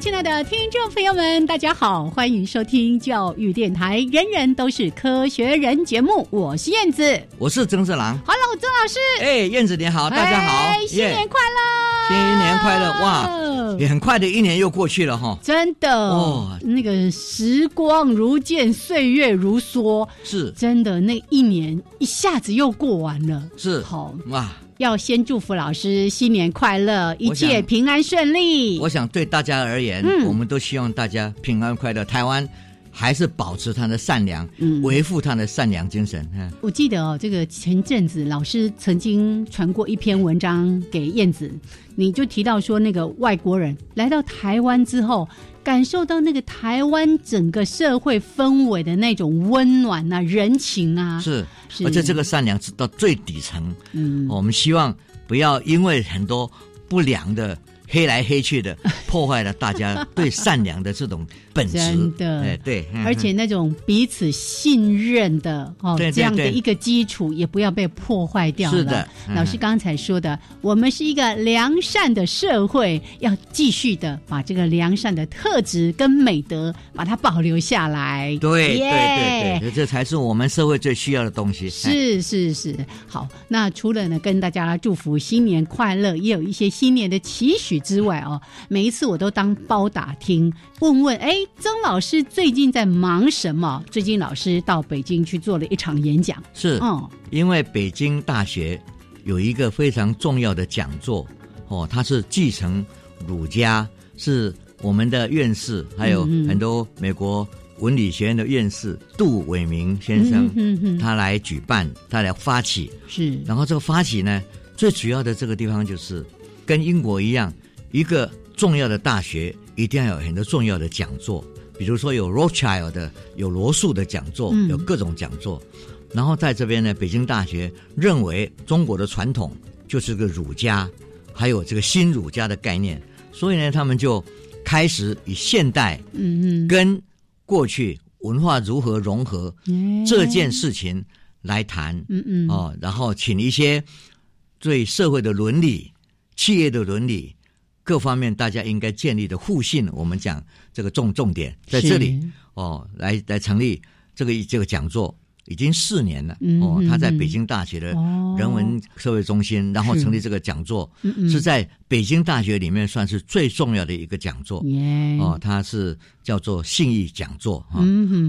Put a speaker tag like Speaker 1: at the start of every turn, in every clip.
Speaker 1: 亲爱的听众朋友们，大家好，欢迎收听教育电台《人人都是科学人》节目，我是燕子，
Speaker 2: 我是曾志郎。
Speaker 1: Hello，曾老师。
Speaker 2: 哎，燕子你好，大家好，
Speaker 1: 新年快乐，
Speaker 2: 新年快乐！哇，也很快的一年又过去了哈，
Speaker 1: 真的。哦，那个时光如箭，岁月如梭，
Speaker 2: 是。
Speaker 1: 真的，那一年一下子又过完了，
Speaker 2: 是。
Speaker 1: 好。
Speaker 2: 哇。
Speaker 1: 要先祝福老师新年快乐，一切平安顺利。
Speaker 2: 我想对大家而言，我们都希望大家平安快乐。台湾还是保持他的善良，维护他的善良精神。
Speaker 1: 我记得哦，这个前阵子老师曾经传过一篇文章给燕子，你就提到说，那个外国人来到台湾之后。感受到那个台湾整个社会氛围的那种温暖啊，人情啊，
Speaker 2: 是，而且这个善良是到最底层。嗯，我们希望不要因为很多不良的。黑来黑去的，破坏了大家对善良的这种本质。
Speaker 1: 真的，
Speaker 2: 哎，对，
Speaker 1: 而且那种彼此信任的哦，这样的一个基础也不要被破坏掉了。
Speaker 2: 是的，
Speaker 1: 老师刚才说的，我们是一个良善的社会，要继续的把这个良善的特质跟美德把它保留下来。
Speaker 2: 对，对，对，对，这才是我们社会最需要的东西。
Speaker 1: 是，是，是。好，那除了呢，跟大家祝福新年快乐，也有一些新年的期许。之外哦，每一次我都当包打听，问问哎，曾老师最近在忙什么？最近老师到北京去做了一场演讲，
Speaker 2: 是，嗯，因为北京大学有一个非常重要的讲座哦，他是继承儒家，是我们的院士，还有很多美国文理学院的院士杜伟明先生，他来举办，他来发起，
Speaker 1: 是，
Speaker 2: 然后这个发起呢，最主要的这个地方就是跟英国一样。一个重要的大学一定要有很多重要的讲座，比如说有 Rothschild 的，有罗素的讲座，有各种讲座。然后在这边呢，北京大学认为中国的传统就是个儒家，还有这个新儒家的概念，所以呢，他们就开始以现代嗯跟过去文化如何融合这件事情来谈嗯嗯哦，然后请一些对社会的伦理、企业的伦理。各方面大家应该建立的互信，我们讲这个重重点在这里哦，来来成立这个这个讲座已经四年了哦，他在北京大学的人文社会中心，然后成立这个讲座，是在北京大学里面算是最重要的一个讲座。哦，它是叫做信义讲座啊，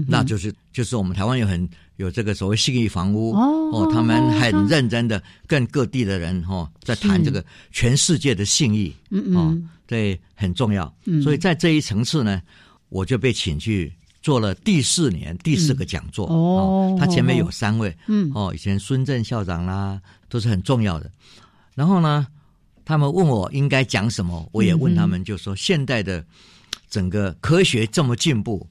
Speaker 2: 那就是就是我们台湾有很。有这个所谓信义房屋哦，他们很认真的跟各地的人哈在谈这个全世界的信义哦，对，很重要。所以在这一层次呢，我就被请去做了第四年第四个讲座哦。他前面有三位嗯哦，以前孙正校长啦都是很重要的。然后呢，他们问我应该讲什么，我也问他们，就说现代的整个科学这么进步，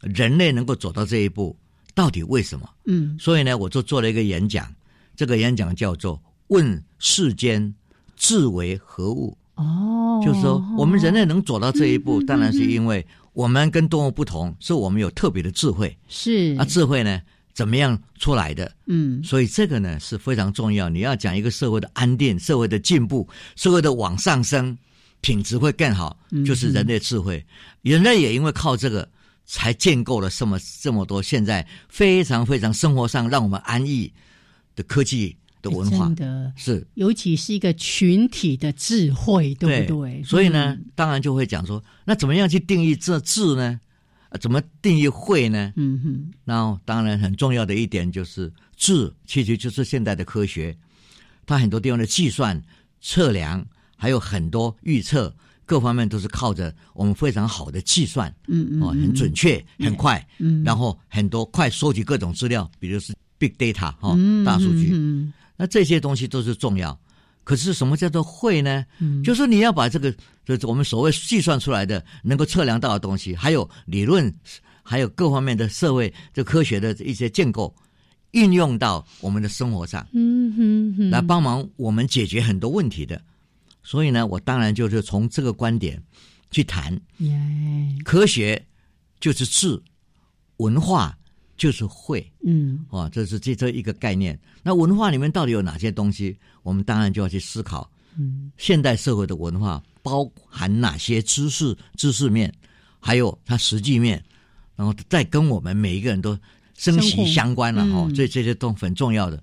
Speaker 2: 人类能够走到这一步。到底为什么？嗯，所以呢，我就做了一个演讲，这个演讲叫做“问世间智为何物”。哦，就是说，我们人类能走到这一步，当然是因为我们跟动物不同，是我们有特别的智慧。
Speaker 1: 是
Speaker 2: 啊，智慧呢，怎么样出来的？嗯，所以这个呢是非常重要。你要讲一个社会的安定、社会的进步、社会的往上升，品质会更好，就是人类智慧。人类也因为靠这个。才建构了这么这么多，现在非常非常生活上让我们安逸的科技的文化，
Speaker 1: 真的
Speaker 2: 是，
Speaker 1: 尤其是一个群体的智慧，对不对？
Speaker 2: 所以呢，当然就会讲说，那怎么样去定义这智呢？呃怎么定义会呢？
Speaker 1: 嗯哼，
Speaker 2: 那当然很重要的一点就是智，其实就是现代的科学，它很多地方的计算、测量，还有很多预测，各方面都是靠着我们非常好的计算，
Speaker 1: 嗯嗯，
Speaker 2: 哦，很准确、很快，
Speaker 1: 嗯，
Speaker 2: 然后很多快收集各种资料，比如是 big data 哈、
Speaker 1: 嗯
Speaker 2: 大数据，
Speaker 1: 嗯
Speaker 2: 那这些东西都是重要。可是什么叫做会呢？
Speaker 1: 嗯
Speaker 2: 就是你要把这个，就是我们所谓计算出来的、能够测量到的东西，还有理论，还有各方面的社会、这科学的一些建构，运用到我们的生活上，
Speaker 1: 嗯哼哼，
Speaker 2: 来帮忙我们解决很多问题的。所以呢，我当然就是从这个观点去谈，科学就是智，文化就是会。
Speaker 1: 嗯
Speaker 2: 哦，这是这这一个概念。那文化里面到底有哪些东西？我们当然就要去思考，
Speaker 1: 嗯
Speaker 2: 现代社会的文化包含哪些知识、知识面，还有它实际面，然后再跟我们每一个人都生息相关了哈、
Speaker 1: 嗯
Speaker 2: 这这些都很重要的，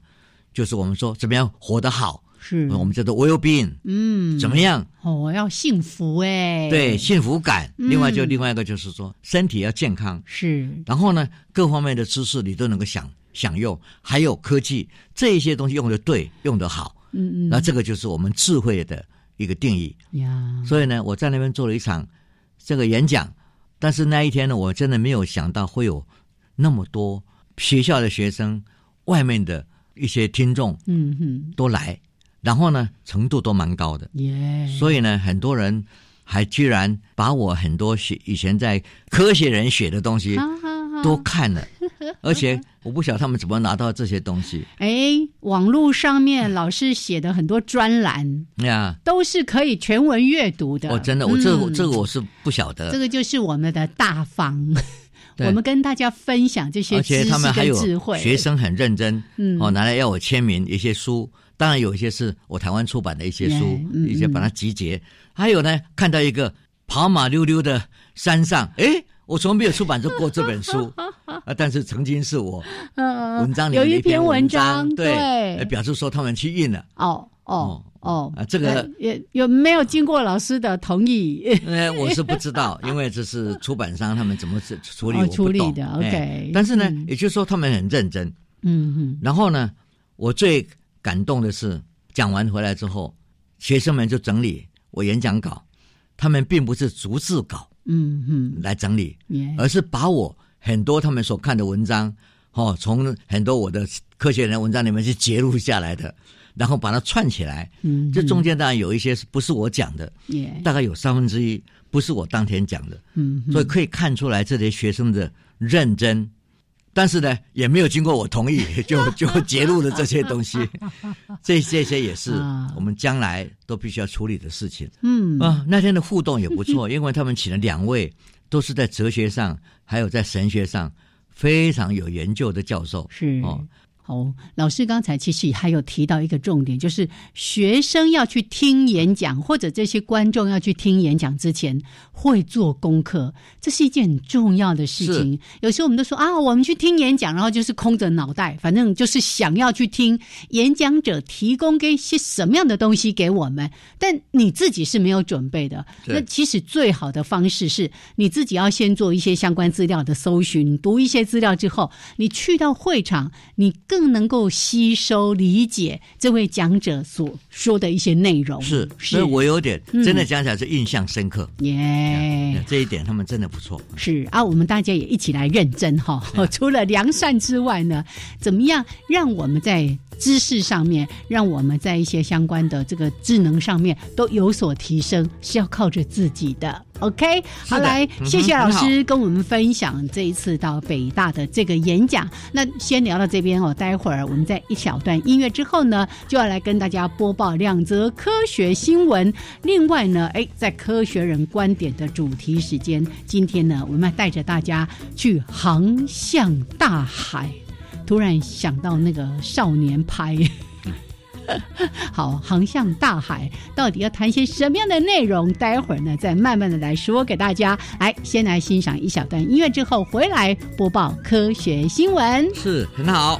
Speaker 2: 就是我们说怎么样活得好，
Speaker 1: 是，
Speaker 2: 我们叫做 well being，
Speaker 1: 嗯。
Speaker 2: 怎么样？
Speaker 1: 哦，要幸福哎，
Speaker 2: 对，幸福感。
Speaker 1: 嗯。
Speaker 2: 另外就另外一个就是说身体要健康，
Speaker 1: 是，
Speaker 2: 然后呢，各方面的知识你都能够享享用，还有科技这一些东西用的对，用的好，
Speaker 1: 嗯嗯，
Speaker 2: 那这个就是我们智慧的一个定义。
Speaker 1: 呀，
Speaker 2: 所以呢，我在那边做了一场这个演讲，但是那一天呢，我真的没有想到会有那么多学校的学生、外面的一些听众
Speaker 1: 嗯哼，
Speaker 2: 都来，然后呢，程度都蛮高的。
Speaker 1: 耶，
Speaker 2: 所以呢，很多人还居然把我很多写以前在科学人写的东西都看了，而且我不晓得他们怎么拿到这些东西。
Speaker 1: 哎，网络上面老师写的很多专栏
Speaker 2: 呀。
Speaker 1: 都是可以全文阅读的。
Speaker 2: 我真的，我这个
Speaker 1: 嗯。
Speaker 2: 这个我是不晓得。
Speaker 1: 这，个就是我们的大方，我们跟大家分享这些
Speaker 2: 而且
Speaker 1: 知识
Speaker 2: 他们还有
Speaker 1: 跟智慧。
Speaker 2: 学生很认真，
Speaker 1: 嗯。
Speaker 2: 哦，拿来要我签名一些书，当然有一些是我台湾出版的一些书
Speaker 1: Yeah，嗯，
Speaker 2: 一些把它集结，还有呢，看到一个跑马溜溜的山上，哎，我从没有出版过这本书 啊，但是曾经是我
Speaker 1: 呃
Speaker 2: 文章里
Speaker 1: 有一篇文
Speaker 2: 章，对，表示说他们去印了。
Speaker 1: 哦哦哦
Speaker 2: 啊这个
Speaker 1: 呃也有没有经过老师的同意？
Speaker 2: 呃，我是不知道，因为这是出版商他们怎么处处理，
Speaker 1: 哦
Speaker 2: 我不懂。
Speaker 1: 处理的
Speaker 2: 哎
Speaker 1: OK
Speaker 2: 但是呢，
Speaker 1: 嗯
Speaker 2: 也就是说他们很认真。
Speaker 1: 嗯嗯
Speaker 2: 然后呢，我最感动的是，讲完回来之后，学生们就整理我演讲稿，他们并不是逐字稿
Speaker 1: 嗯嗯，
Speaker 2: 来整理，
Speaker 1: 耶
Speaker 2: 而是把我很多他们所看的文章，哦，从很多我的科学人文章里面去截录下来的，然后把它串起来。
Speaker 1: 嗯，
Speaker 2: 这中间当然有一些是不是我讲的，
Speaker 1: 耶，
Speaker 2: 大概有三分之一不是我当天讲的，
Speaker 1: 嗯。
Speaker 2: 所以可以看出来这些学生的认真。但是呢，也没有经过我同意，就就揭露了这些东西，这这些也是
Speaker 1: 啊
Speaker 2: 我们将来都必须要处理的事情
Speaker 1: 嗯
Speaker 2: 啊。那天的互动也不错，因为他们请了两位都是在哲学上还有在神学上非常有研究的教授，
Speaker 1: 是
Speaker 2: 哦。
Speaker 1: 哦，老师刚才其实还有提到一个重点，就是学生要去听演讲，或者这些观众要去听演讲之前会做功课，这是一件很重要的事情。有时候我们都说啊，我们去听演讲，然后就是空着脑袋，反正就是想要去听演讲者提供给一些什么样的东西给我们，但你自己是没有准备的。那其实最好的方式是你自己要先做一些相关资料的搜寻，读一些资料之后，你去到会场，你更能够吸收理解这位讲者所说的一些内容。
Speaker 2: 是，
Speaker 1: 是
Speaker 2: 所以我有点
Speaker 1: 嗯
Speaker 2: 真的讲起来是印象深刻。
Speaker 1: 耶。
Speaker 2: 这一点他们真的不错。
Speaker 1: 是啊，我们大家也一起来认真哈。除了良善之外呢，怎么样让我们在知识上面，让我们在一些相关的这个智能上面都有所提升，是要靠着自己的。OK，好，来，谢谢老师跟我们分享这一次到北大的这个演讲。那先聊到这边哦，待会儿我们在一小段音乐之后呢，就要来跟大家播报两则科学新闻。另外呢，哎，在科学人观点的主题时间，今天呢，我们要带着大家去航向大海。突然想到那个少年派。好，航向大海，到底要谈些什么样的内容？待会儿呢，再慢慢的来说给大家。来，先来欣赏一小段音乐，之后回来播报科学新闻。
Speaker 2: 是很好。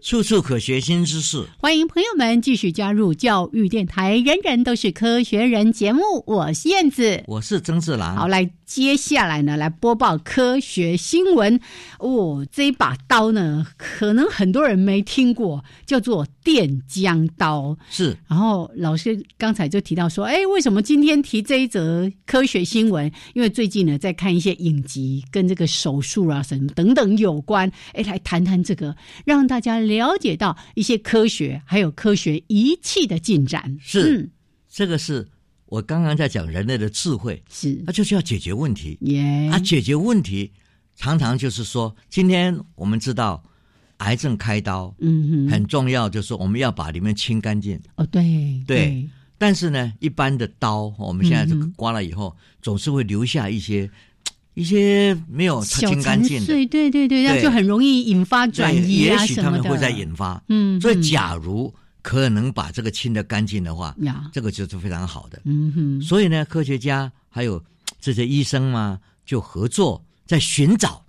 Speaker 2: 处处可学新知识。
Speaker 1: 欢迎朋友们继续加入教育电台。人人都是科学人节目，我是燕子，
Speaker 2: 我是曾志郎。
Speaker 1: 好，来接下来呢，来播报科学新闻。哦，这一把刀呢，可能很多人没听过，叫做电浆刀。
Speaker 2: 是。
Speaker 1: 然后老师刚才就提到说，哎，为什么今天提这一则科学新闻？因为最近呢，在看一些影集，跟这个手术啊什么等等有关。哎，来。谈谈这个，让大家了解到一些科学还有科学仪器的进展。
Speaker 2: 是，这个是我刚刚在讲人类的智慧，
Speaker 1: 是，
Speaker 2: 那就是要解决问题。
Speaker 1: 耶，
Speaker 2: 啊，解决问题常常就是说，今天我们知道癌症开刀，
Speaker 1: 嗯，
Speaker 2: 很重要，就是我们要把里面清干净。
Speaker 1: 哦，对
Speaker 2: 对，但是呢，一般的刀，我们现在这个刮了以后，总是会留下一些。一些没有清干净的，
Speaker 1: 对对对对，那就很容易引发转移
Speaker 2: 啊。也许他们会在引发，
Speaker 1: 嗯，
Speaker 2: 所以假如可能把这个清的干净的话，
Speaker 1: 呀，
Speaker 2: 这个就是非常好的。
Speaker 1: 嗯哼，
Speaker 2: 所以呢，科学家还有这些医生嘛，就合作在寻找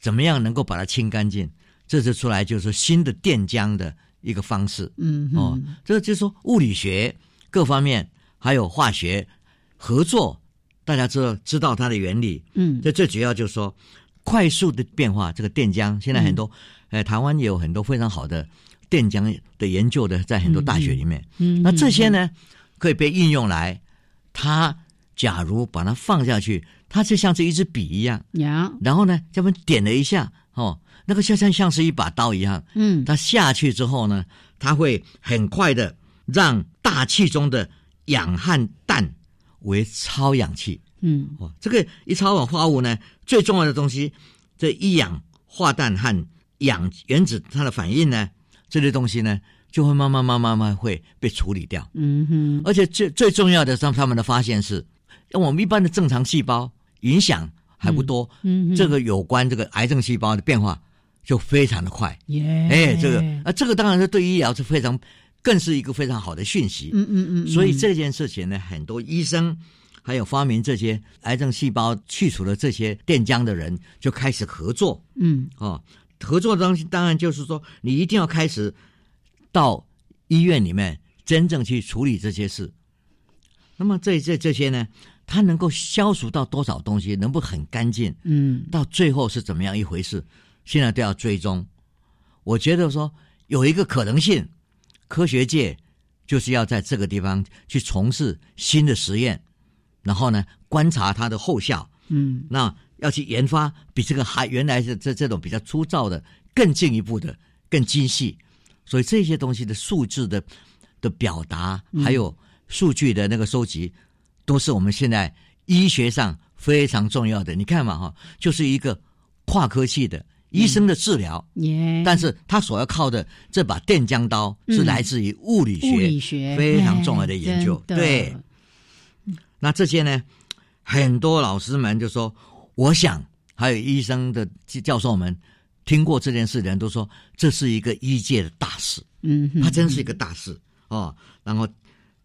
Speaker 2: 怎么样能够把它清干净。这就出来就是新的电浆的一个方式。
Speaker 1: 嗯
Speaker 2: 哦，这就是说物理学各方面还有化学合作。大家知道知道它的原理，
Speaker 1: 嗯，
Speaker 2: 这最主要就是说，快速的变化，这个电浆现在很多，呃，台湾也有很多非常好的电浆的研究的，在很多大学里面，
Speaker 1: 嗯，
Speaker 2: 那这些呢可以被应用来，它假如把它放下去，它就像是一支笔一样，
Speaker 1: 呀，
Speaker 2: 然后呢，这边点了一下，哦，那个就像像是一把刀一样，
Speaker 1: 嗯，
Speaker 2: 它下去之后呢，它会很快的让大气中的氧和氮。为超氧气，
Speaker 1: 嗯，
Speaker 2: 哦，这个一超氧化物呢，最重要的东西，这一氧化氮和氧原子它的反应呢，这些东西呢，就会慢慢慢慢慢会被处理掉，
Speaker 1: 嗯哼，
Speaker 2: 而且最最重要的，让他们的发现是，我们一般的正常细胞影响还不多，
Speaker 1: 嗯，
Speaker 2: 这个有关这个癌症细胞的变化就非常的快，
Speaker 1: 耶，
Speaker 2: 哎，这个啊，这个当然是对医疗是非常。更是一个非常好的讯息，
Speaker 1: 嗯嗯嗯，
Speaker 2: 所以这件事情呢，很多医生还有发明这些癌症细胞去除了这些电浆的人就开始合作，
Speaker 1: 嗯
Speaker 2: 哦，合作的东西当然就是说，你一定要开始到医院里面真正去处理这些事。那么这这这些呢，它能够消除到多少东西，能不很干净？
Speaker 1: 嗯，
Speaker 2: 到最后是怎么样一回事？现在都要追踪。我觉得说有一个可能性。科学界就是要在这个地方去从事新的实验，然后呢，观察它的后效。
Speaker 1: 嗯，
Speaker 2: 那要去研发比这个还原来的这这种比较粗糙的更进一步的更精细。所以这些东西的数字的的表达，还有数据的那个收集，都是我们现在医学上非常重要的。你看嘛，哈，就是一个跨科系的。医生的治疗，但是他所要靠的这把电浆刀是来自于物理学，
Speaker 1: 物理学
Speaker 2: 非常重要的研究。对，那这些呢，很多老师们就说，我想还有医生的教授们听过这件事的人都说，这是一个医界的大事。
Speaker 1: 嗯，
Speaker 2: 他真是一个大事哦。然后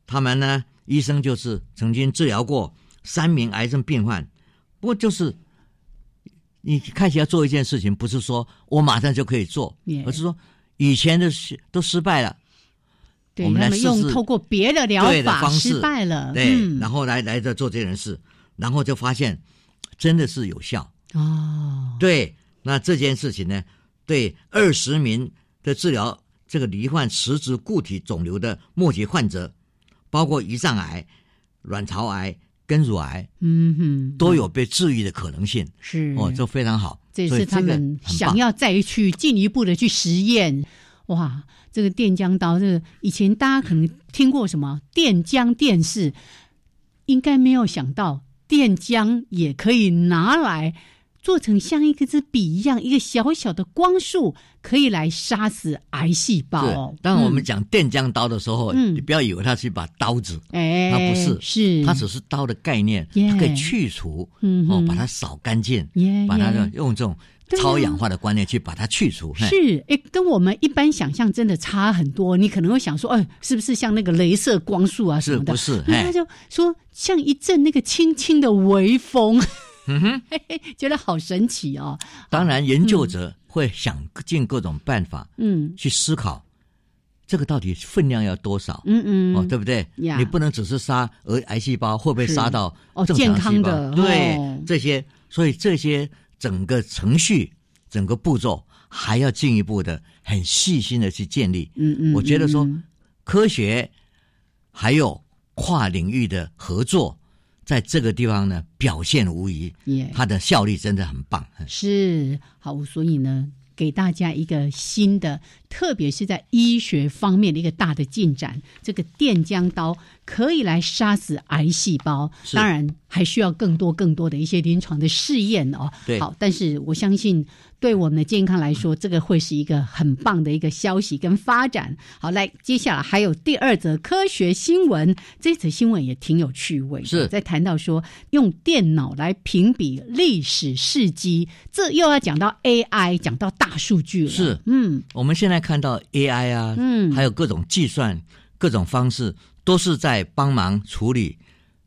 Speaker 2: 他们呢，医生就是曾经治疗过三名癌症病患，不过就是。你开始要做一件事情，不是说我马上就可以做，而是说以前的失都失败了，
Speaker 1: 我们来用透过别的疗法
Speaker 2: 失
Speaker 1: 败了，
Speaker 2: 对，然后来来这做这件事，然后就发现真的是有效
Speaker 1: 哦。
Speaker 2: 对，那这件事情呢，对二十名的治疗这个罹患实质固体肿瘤的末期患者，包括胰脏癌、卵巢癌。跟乳癌，
Speaker 1: 嗯哼，
Speaker 2: 都有被治愈的可能性，
Speaker 1: 是
Speaker 2: 哦，这非常好。
Speaker 1: 这是他们想要再去进一步的去实验。哇，这个电浆刀，这个以前大家可能听过什么电浆电视，应该没有想到电浆也可以拿来做成像一个支笔一样，一个小小的光束，可以来杀死癌细胞哦。
Speaker 2: 当我们讲电浆刀的时候，
Speaker 1: 嗯
Speaker 2: 你不要以为它是一把刀子，
Speaker 1: 哎，
Speaker 2: 它不是
Speaker 1: 是
Speaker 2: 它只是刀的概念，它可以去除，哦，把它扫干净，把它用这种超氧化的观念去把它去除。
Speaker 1: 是，哎，跟我们一般想象真的差很多。你可能会想说，哎，是不是像那个镭射光束啊什么的？
Speaker 2: 是不是？
Speaker 1: 那他就说像一阵那个轻轻的微风，
Speaker 2: 嗯哼，
Speaker 1: 嘿 嘿觉得好神奇哦。
Speaker 2: 当然，研究者会想尽各种办法
Speaker 1: 嗯
Speaker 2: 去思考，这个到底分量要多少？
Speaker 1: 嗯嗯，
Speaker 2: 哦，对不对？你不能只是杀癌癌细胞，会不会杀到
Speaker 1: 哦
Speaker 2: 正常
Speaker 1: 健康
Speaker 2: 细胞
Speaker 1: 的
Speaker 2: 对、
Speaker 1: 哦
Speaker 2: 这些，所以这些整个程序、整个步骤还要进一步的很细心的去建立。
Speaker 1: 嗯嗯，
Speaker 2: 我觉得说
Speaker 1: 嗯
Speaker 2: 科学还有跨领域的合作，在这个地方呢表现无疑，
Speaker 1: 耶
Speaker 2: 它的效率真的很棒。
Speaker 1: 是。好，所以呢，给大家一个新的，特别是在医学方面的一个大的进展。这个电浆刀可以来杀死癌细胞，当然还需要更多更多的一些临床的试验哦。
Speaker 2: 对
Speaker 1: 好，但是我相信对我们的健康来说，这个会是一个很棒的一个消息跟发展。好，来，接下来还有第二则科学新闻，这则新闻也挺有趣味的，
Speaker 2: 是
Speaker 1: 在谈到说用电脑来评比历史事迹，这又要讲到 AI，讲到大数据了。
Speaker 2: 是
Speaker 1: 嗯
Speaker 2: 我们现在看到 AI 啊，
Speaker 1: 嗯
Speaker 2: 还有各种计算、各种方式，都是在帮忙处理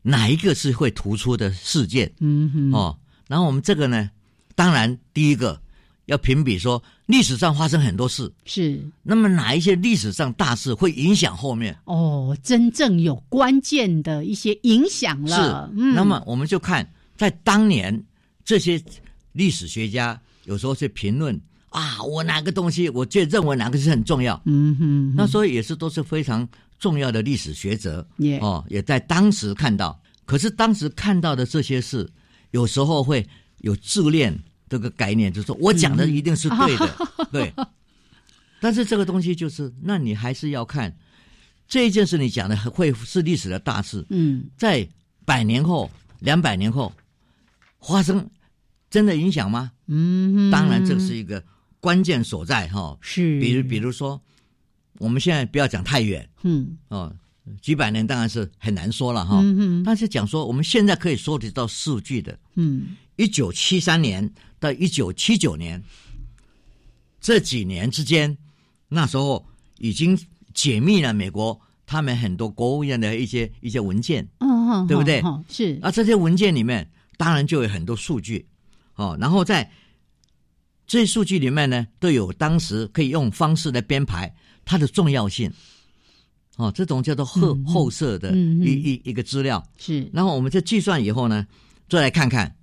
Speaker 2: 哪一个是会突出的事件。
Speaker 1: 嗯哼，
Speaker 2: 哦，然后我们这个呢，当然第一个要评比说历史上发生很多事，
Speaker 1: 是
Speaker 2: 那么哪一些历史上大事会影响后面？
Speaker 1: 哦，真正有关键的一些影响
Speaker 2: 是
Speaker 1: 了。，嗯，
Speaker 2: 那么我们就看在当年这些历史学家有时候去评论啊，我哪个东西，我就认为哪个是很重要，
Speaker 1: 嗯哼，
Speaker 2: 那所以也是都是非常重要的历史学者。
Speaker 1: 也
Speaker 2: 哦，也在当时看到。可是当时看到的这些事，有时候会有自恋这个概念，就是说我讲的一定是对的，对。但是这个东西就是，那你还是要看这一件事，你讲的会是历史的大事，
Speaker 1: 嗯
Speaker 2: 在百年后、两百年后发生，真的影响吗？
Speaker 1: 嗯，
Speaker 2: 当然，这是一个关键所在哈、
Speaker 1: 是，
Speaker 2: 比如，比如说，我们现在不要讲太远
Speaker 1: 嗯。
Speaker 2: 哦，几百年当然是很难说了哈。
Speaker 1: 嗯嗯，
Speaker 2: 但是讲说，我们现在可以收集到数据的，
Speaker 1: 嗯。
Speaker 2: 一九七三年到一九七九年这几年之间，那时候已经解密了美国他们很多国务院的一些一些文件，嗯
Speaker 1: 哦，
Speaker 2: 对不对？
Speaker 1: 哦是，
Speaker 2: 啊，这些文件里面当然就有很多数据，哦，然后在这些数据里面呢，都有当时可以用方式来编排它的重要性，哦，这种叫做后、后设的一一一个资料。
Speaker 1: 是，
Speaker 2: 然后我们在计算以后呢，再来看看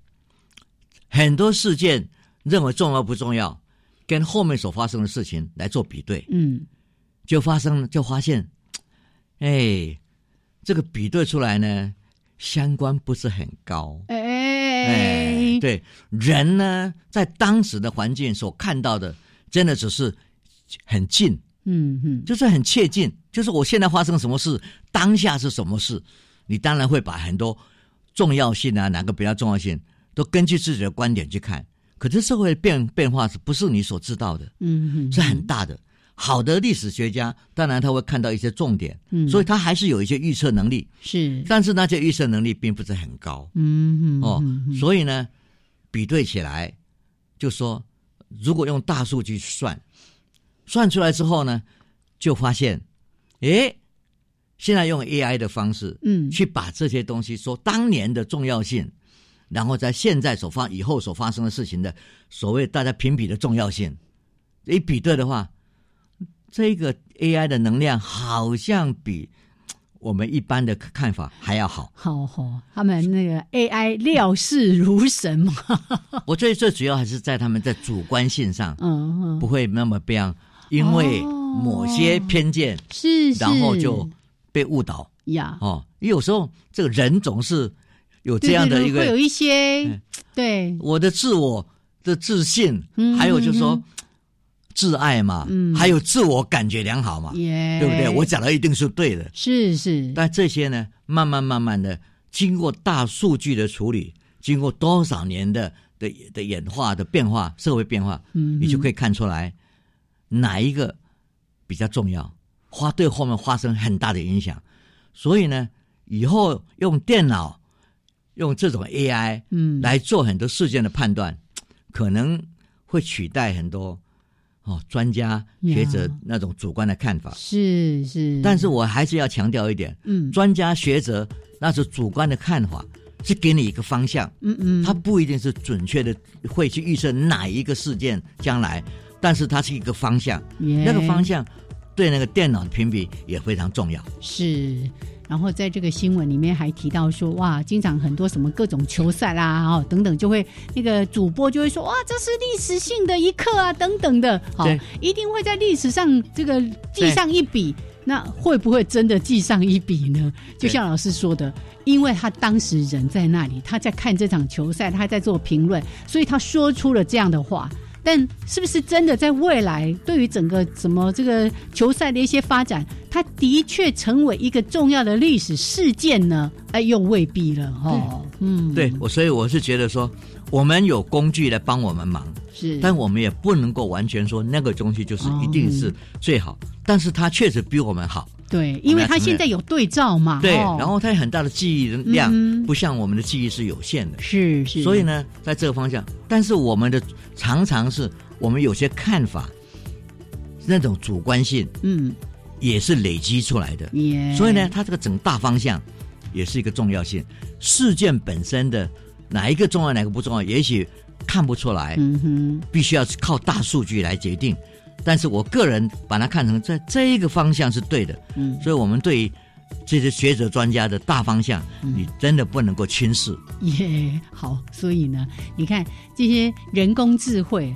Speaker 2: 很多事件认为重要不重要，跟后面所发生的事情来做比对，
Speaker 1: 嗯。
Speaker 2: 就发生就发现，哎，这个比对出来呢，相关不是很高。
Speaker 1: 哎
Speaker 2: 哎，对，人呢，在当时的环境所看到的，真的只是很近，
Speaker 1: 嗯嗯，
Speaker 2: 就是很切近，就是我现在发生什么事，当下是什么事，你当然会把很多重要性啊，哪个比较重要性，都根据自己的观点去看。可是社会变变化是不是你所知道的？
Speaker 1: 嗯嗯，
Speaker 2: 是很大的。好的历史学家，当然他会看到一些重点，
Speaker 1: 嗯。
Speaker 2: 所以他还是有一些预测能力，
Speaker 1: 是，
Speaker 2: 但是那些预测能力并不是很高。
Speaker 1: 嗯嗯
Speaker 2: 哦所以呢，比对起来，就说如果用大数据算，算出来之后呢，就发现，诶，现在用 AI 的方式，
Speaker 1: 嗯。
Speaker 2: 去把这些东西说当年的重要性，然后在现在所发以后所发生的事情的所谓大家评比的重要性，一比对的话，这个 AI 的能量好像比我们一般的看法还要好。
Speaker 1: 好好，他们那个 AI 料事如神嘛，
Speaker 2: 我觉得最主要还是在他们在主观性上
Speaker 1: 嗯嗯，
Speaker 2: 不会那么被样，因为
Speaker 1: 哦。
Speaker 2: 某些偏见，
Speaker 1: 是，是
Speaker 2: 然后就被误导。
Speaker 1: 呀，
Speaker 2: 哦。有时候这个人总是有
Speaker 1: 对
Speaker 2: 这样的一个
Speaker 1: 对对会有一些
Speaker 2: 嗯。
Speaker 1: 对，
Speaker 2: 我的自我的自信，
Speaker 1: 嗯
Speaker 2: 还有就是说
Speaker 1: 嗯
Speaker 2: 自爱嘛，
Speaker 1: 嗯。
Speaker 2: 还有自我感觉良好嘛，
Speaker 1: 耶，
Speaker 2: 对不对？我讲的一定是对的，
Speaker 1: 是是，
Speaker 2: 但这些呢，慢慢慢慢的，经过大数据的处理，经过多少年的的的演化的变化，社会变化，
Speaker 1: 嗯，
Speaker 2: 你就可以看出来哪一个比较重要，花对后面发生很大的影响。所以呢，以后用电脑用这种 AI，
Speaker 1: 嗯。
Speaker 2: 来做很多事件的判断，可能会取代很多哦专家学者那种主观的看法。
Speaker 1: 是是，
Speaker 2: 但是我还是要强调一点，
Speaker 1: 嗯
Speaker 2: 专家学者那是主观的看法，是给你一个方向，
Speaker 1: 嗯嗯，
Speaker 2: 它不一定是准确的会去预测哪一个事件将来，但是它是一个方向，那个方
Speaker 1: 向
Speaker 2: 向对那个电脑的评比也非常重要。
Speaker 1: 是。然后在这个新闻里面还提到说，哇，经常很多什么各种球赛啦，哦等等，就会那个主播就会说，哇，这是历史性的一刻啊，等等的，好、
Speaker 2: 对
Speaker 1: 一定会在历史上这个记上一笔。那会不会真的记上一笔呢？就像老师说的，因为他当时人在那里，他在看这场球赛，他在做评论，所以他说出了这样的话。但是不是真的在未来，对于整个什么这个球赛的一些发展，它的确成为一个重要的历史事件呢？哎，又未必了哦。嗯，
Speaker 2: 对我，所以我是觉得说，我们有工具来帮我们忙，
Speaker 1: 是，
Speaker 2: 但我们也不能够完全说那个东西就是一定是最好，但是它确实比我们好。
Speaker 1: 对，因为它现在有对照嘛。
Speaker 2: 对，
Speaker 1: 哦
Speaker 2: 然后它有很大的记忆量，
Speaker 1: 嗯
Speaker 2: 不像我们的记忆是有限的。
Speaker 1: 是是，
Speaker 2: 所以呢，在这个方向，但是我们的常常是我们有些看法，那种主观性
Speaker 1: 嗯，
Speaker 2: 也是累积出来的。
Speaker 1: 也
Speaker 2: 所以呢，它这个整大方向也是一个重要性。事件本身的哪一个重要，哪个不重要，也许看不出来，
Speaker 1: 嗯哼，
Speaker 2: 必须要靠大数据来决定。但是我个人把它看成在这一个方向是对的，
Speaker 1: 嗯，
Speaker 2: 所以我们对于这些学者专家的大方向，你真的不能够轻视。
Speaker 1: 也好，所以呢，你看这些人工智慧。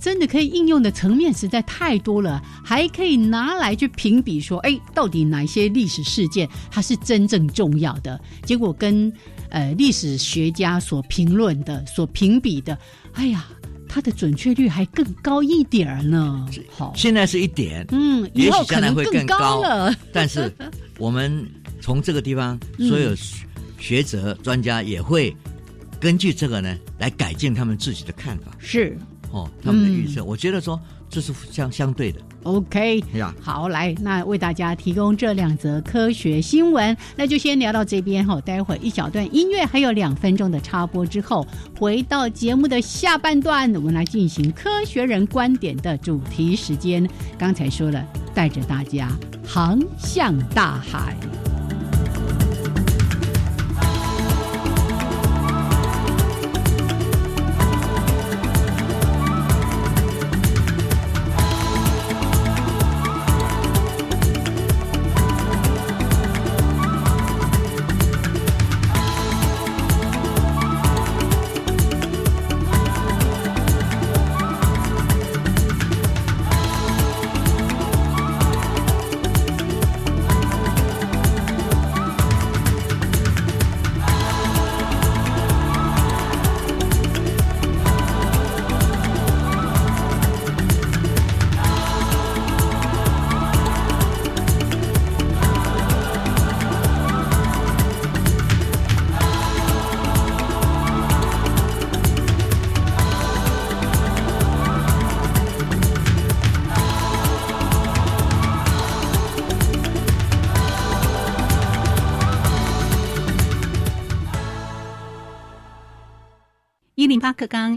Speaker 1: 真的可以应用的层面实在太多了，还可以拿来去评比说，哎，到底哪些历史事件它是真正重要的？结果跟呃历史学家所评论的、所评比的，哎呀，它的准确率还更高一点儿呢。好，
Speaker 2: 现在是一点，
Speaker 1: 嗯，以
Speaker 2: 也
Speaker 1: 后
Speaker 2: 将来会更
Speaker 1: 高了。
Speaker 2: 但是我们从这个地方，
Speaker 1: 嗯
Speaker 2: 所有学者、专家也会根据这个呢来改进他们自己的看法
Speaker 1: 是
Speaker 2: 哦，他们的预
Speaker 1: 嗯
Speaker 2: 测。我觉得说这是相相对的
Speaker 1: OK。
Speaker 2: 呀。
Speaker 1: 好，来，那为大家提供这两则科学新闻，那就先聊到这边哈。待会儿一小段音乐，还有两分钟的插播之后，回到节目的下半段，我们来进行科学人观点的主题时间。刚才说了，带着大家航向大海。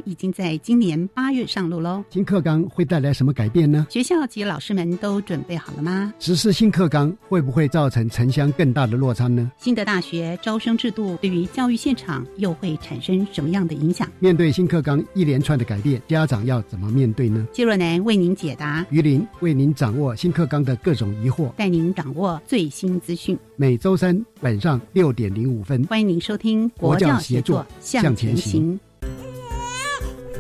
Speaker 3: 已经在今年八月上路喽。
Speaker 4: 新课纲会带来什么改变呢？
Speaker 3: 学校及老师们都准备好了吗？
Speaker 4: 实施新课纲会不会造成城乡更大的落差呢？
Speaker 3: 新的大学招生制度对于教育现场又会产生什么样的影响？
Speaker 4: 面对新课纲一连串的改变，家长要怎么面对呢？
Speaker 3: 谢若楠为您解答，
Speaker 4: 于林为您掌握新课纲的各种疑惑，
Speaker 3: 带您掌握最新资讯。
Speaker 4: 每周三晚上六点零五分，
Speaker 3: 欢迎您收听
Speaker 4: 国教协
Speaker 3: 作
Speaker 4: 作向前行。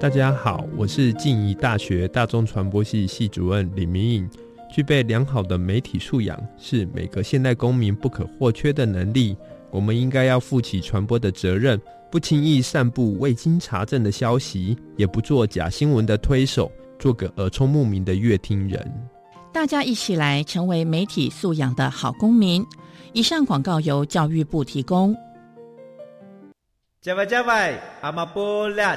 Speaker 5: 大家好，我是静宜大学大众传播系系主任李明颖。具备良好的媒体素养是每个现代公民不可或缺的能力。我们应该要负起传播的责任，不轻易散布未经查证的消息，也不做假新闻的推手，做个耳聪目明的乐听人。
Speaker 6: 大家一起来成为媒体素养的好公民。以上广告由教育部提供。
Speaker 7: 加外加外，阿玛波拉，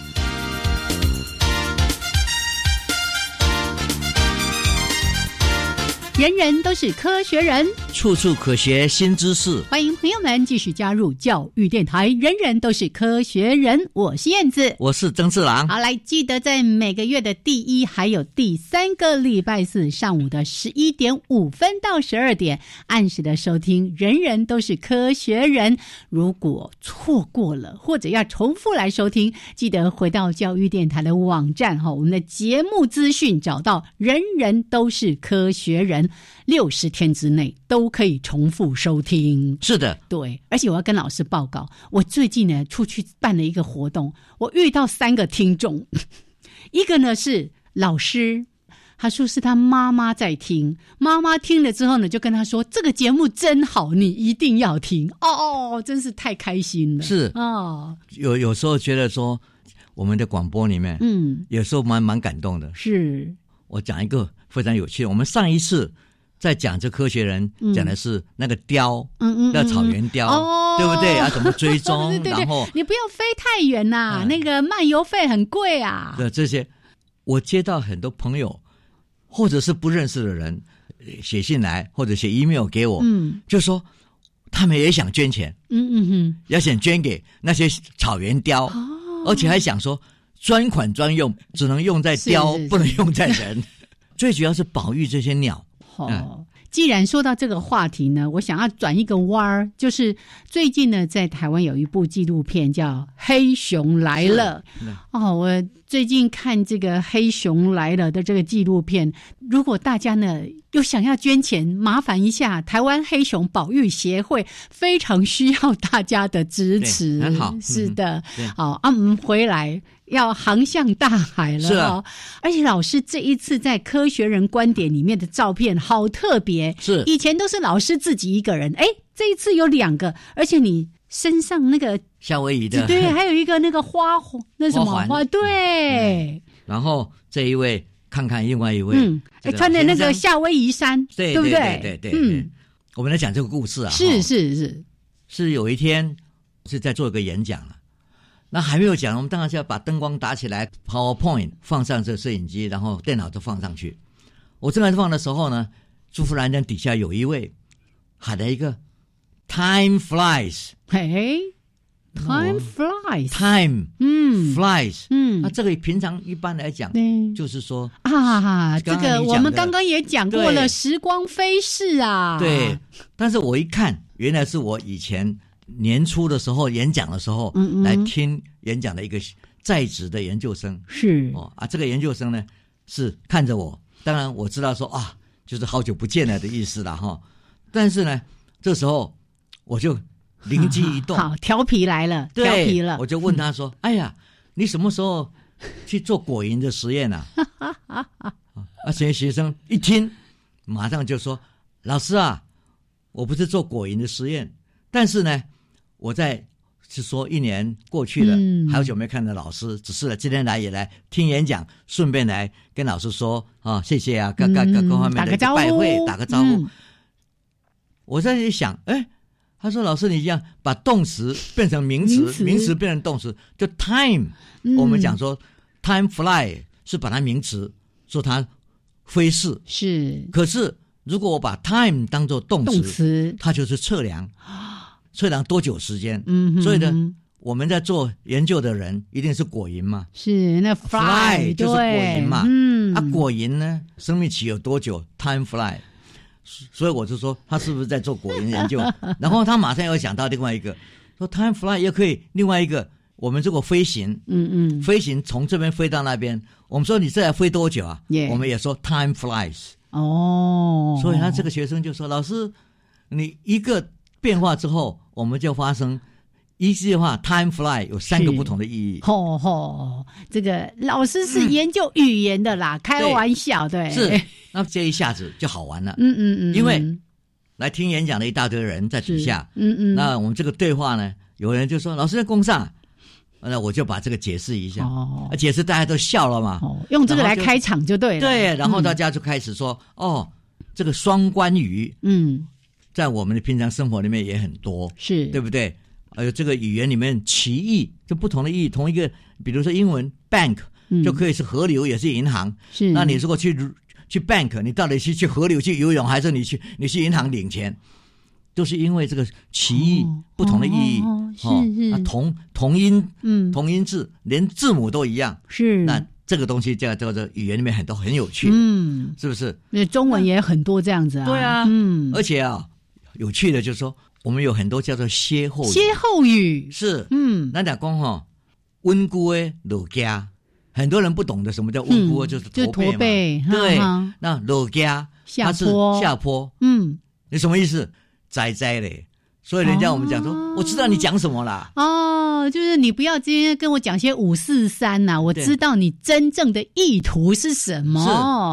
Speaker 1: 人人都是科学人，
Speaker 2: 处处可学新知识。
Speaker 1: 欢迎朋友们继续加入教育电台。人人都是科学人，我是燕子，
Speaker 2: 我是曾志郎。
Speaker 1: 好，来记得在每个月的第一还有第三个礼拜四上午的十一点五分到十二点，按时的收听《人人都是科学人》。如果错过了或者要重复来收听，记得回到教育电台的网站哈，我们的节目资讯找到《人人都是科学人》。六十天之内都可以重复收听。
Speaker 2: 是的，
Speaker 1: 对，而且我要跟老师报告，我最近呢出去办了一个活动，我遇到三个听众，一个呢是老师，他说是他妈妈在听，妈妈听了之后呢，就跟他说这个节目真好，你一定要听。哦，真是太开心了。
Speaker 2: 是。
Speaker 1: 哦，
Speaker 2: 有有时候觉得说我们的广播里面，
Speaker 1: 嗯，
Speaker 2: 有时候蛮蛮感动的。
Speaker 1: 是
Speaker 2: 我讲一个。非常有趣。我们上一次在讲这科学人讲的是那个雕，
Speaker 1: 嗯嗯，
Speaker 2: 那草原雕，对不对啊？怎么追踪？然后
Speaker 1: 你不要飞太远呐，那个漫游费很贵啊。
Speaker 2: 对这些，我接到很多朋友或者是不认识的人写信来，或者写 email 给我，
Speaker 1: 嗯，
Speaker 2: 就说他们也想捐钱，
Speaker 1: 嗯嗯嗯，
Speaker 2: 也想捐给那些草原雕，而且还想说专款专用，只能用在雕，不能用在人。最主要是保育这些鸟。
Speaker 1: 哦，既然说到这个话题呢，我想要转一个弯儿，就是最近呢，在台湾有一部纪录片叫《黑熊来了》。哦，我最近看这个《黑熊来了》的这个纪录片，如果大家呢又想要捐钱，麻烦一下台湾黑熊保育协会，非常需要大家的支持。
Speaker 2: 很好，
Speaker 1: 是的，好啊，我们回来。要航向大海了哦！而且老师这一次在《科学人观点》里面的照片好特别，
Speaker 2: 是
Speaker 1: 以前都是老师自己一个人，哎，这一次有两个，而且你身上那个
Speaker 2: 夏威夷的，
Speaker 1: 对，还有一个那个花那什么花，对。
Speaker 2: 然后这一位看看另外一位，
Speaker 1: 嗯，穿的那个夏威夷衫，
Speaker 2: 对
Speaker 1: 不
Speaker 2: 对？对对，嗯，我们来讲这个故事啊，
Speaker 1: 是是是，
Speaker 2: 是有一天是在做一个演讲了。那还没有讲，我们当然是要把灯光打起来，PowerPoint 放上这摄影机，然后电脑都放上去。我正在放的时候呢，朱福兰灯底下有一位喊了一个 “Time flies”，
Speaker 1: 嘿，Time flies，Time，
Speaker 2: 嗯，flies，
Speaker 1: 嗯，
Speaker 2: 那这个平常一般来讲，就是说
Speaker 1: 啊，这个我们刚刚也讲过了，时光飞逝啊，
Speaker 2: 对。但是我一看，原来是我以前。年初的时候演讲的时候，来听演讲的一个在职的研究生。
Speaker 1: 是。
Speaker 2: 哦啊，这个研究生呢是看着我，当然我知道说啊，就是好久不见了的意思了哈。但是呢，这时候我就灵机 一动，
Speaker 1: 好调皮来了，调皮了，
Speaker 2: 我就问他说：“哎呀，你什么时候去做果蝇的实验啊？” 啊，学学生一听，马上就说：“老师啊，我不是做果蝇的实验，但是呢。”我在是说，一年过去了，好久没看到老师，只是今天来也来听演讲，顺便来跟老师说啊，谢谢啊，各各各各方面的拜会，打个招呼。我在这里想，哎，他说老师，你这样把动词变成名词，名词。变成动词，就 time，我们讲说 time fly 是把它名词，说它飞逝，
Speaker 1: 是，
Speaker 2: 可是如果我把 time 当做动词，
Speaker 1: 动词，
Speaker 2: 它就是测量，测量多久时间。
Speaker 1: 嗯哼，
Speaker 2: 所以呢
Speaker 1: 嗯
Speaker 2: 我们在做研究的人一定是果蝇嘛，
Speaker 1: 是那
Speaker 2: fly 就是果蝇嘛。
Speaker 1: 嗯，
Speaker 2: 啊，果蝇呢生命期有多久？time fly。所以我就说他是不是在做果蝇研究？然后他马上又想到另外一个，说 time fly 也可以另外一个，我们这个飞行，
Speaker 1: 嗯嗯，
Speaker 2: 飞行从这边飞到那边，我们说你这要飞多久啊我们也说 time flies。
Speaker 1: 哦，
Speaker 2: 所以他这个学生就说：“老师，你一个变化之后，我们就发生一句话 time fly 有三个不同的意义。
Speaker 1: 吼吼，这个老师是研究语言的啦，开玩笑，对，
Speaker 2: 是，那这一下子就好玩了。
Speaker 1: 嗯嗯嗯，
Speaker 2: 因为
Speaker 1: 嗯
Speaker 2: 来听演讲的一大堆人在底下，
Speaker 1: 嗯嗯，
Speaker 2: 那我们这个对话呢，有人就说：“老师在公上。”那我就把这个解释一下，
Speaker 1: 哦
Speaker 2: 啊解释大家都笑了嘛。
Speaker 1: 哦，用这个来开场就对了，
Speaker 2: 对，然后
Speaker 1: 嗯
Speaker 2: 大家就开始说：“哦，这个双关语
Speaker 1: 嗯
Speaker 2: 在我们的平常生活里面也很多。”
Speaker 1: 是，
Speaker 2: 对不对？还有这个语言里面歧义，就不同的意义，同一个，比如说英文 bank
Speaker 1: 嗯。
Speaker 2: 就可以是河流，也是银行。
Speaker 1: 是，
Speaker 2: 那你如果去去 bank，你到底是去河流去游泳，还是你去你去银行领钱？都是因为这个歧义、
Speaker 1: 哦
Speaker 2: 不同的意义
Speaker 1: 哦哦是
Speaker 2: 同同音
Speaker 1: 嗯。
Speaker 2: 同音字，连字母都一样。
Speaker 1: 是。
Speaker 2: 那这个东西叫叫做语言里面很多很有趣，
Speaker 1: 嗯，
Speaker 2: 是不是？
Speaker 1: 那中文也很多这样子啊，
Speaker 2: 对啊。
Speaker 1: 嗯，
Speaker 2: 而且啊，有趣的就是说，我们有很多叫做歇后语，
Speaker 1: 歇后语，
Speaker 2: 是。
Speaker 1: 嗯，
Speaker 2: 那讲讲哈，温故诶老家，很多人不懂得什么叫温故，
Speaker 1: 嗯
Speaker 2: 就是
Speaker 1: 就
Speaker 2: 驼背嘛。对那老家
Speaker 1: 下
Speaker 2: 它是
Speaker 1: 坡。
Speaker 2: 下坡，
Speaker 1: 嗯，
Speaker 2: 你什么意思？栽栽嘞。所以人家我们讲说，
Speaker 1: 哦。
Speaker 2: 我知道你讲什么啦。
Speaker 1: 哦，就是你不要今天跟我讲些五四三呐，我知道你真正的意图是什么，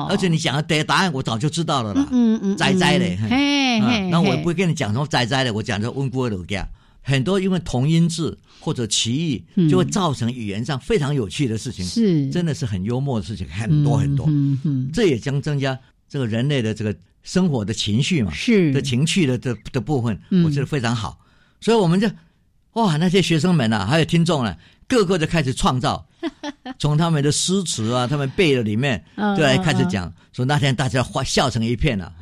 Speaker 2: 是，而且你讲的答答案我早就知道了啦。
Speaker 1: 嗯嗯，
Speaker 2: 仔仔嘞，
Speaker 1: 嘿。嘿，
Speaker 2: 那我也不会跟你讲什么仔仔的，我讲说温故的老家。很多因为同音字或者歧义，
Speaker 1: 嗯。
Speaker 2: 就会造成语言上非常有趣的事情，
Speaker 1: 是。
Speaker 2: 真的是很幽默的事情，很多很多。
Speaker 1: 嗯嗯，
Speaker 2: 这也将增加这个人类的这个生活的情绪嘛，
Speaker 1: 是
Speaker 2: 的情趣的的的部分，
Speaker 1: 嗯
Speaker 2: 我觉得非常好。所以我们就哇，那些学生们啊，还有听众呢、个个就开始创造，从他们的诗词啊，他们背的里面，
Speaker 1: 嗯
Speaker 2: 就来开始讲，说那天大家欢笑成一片了、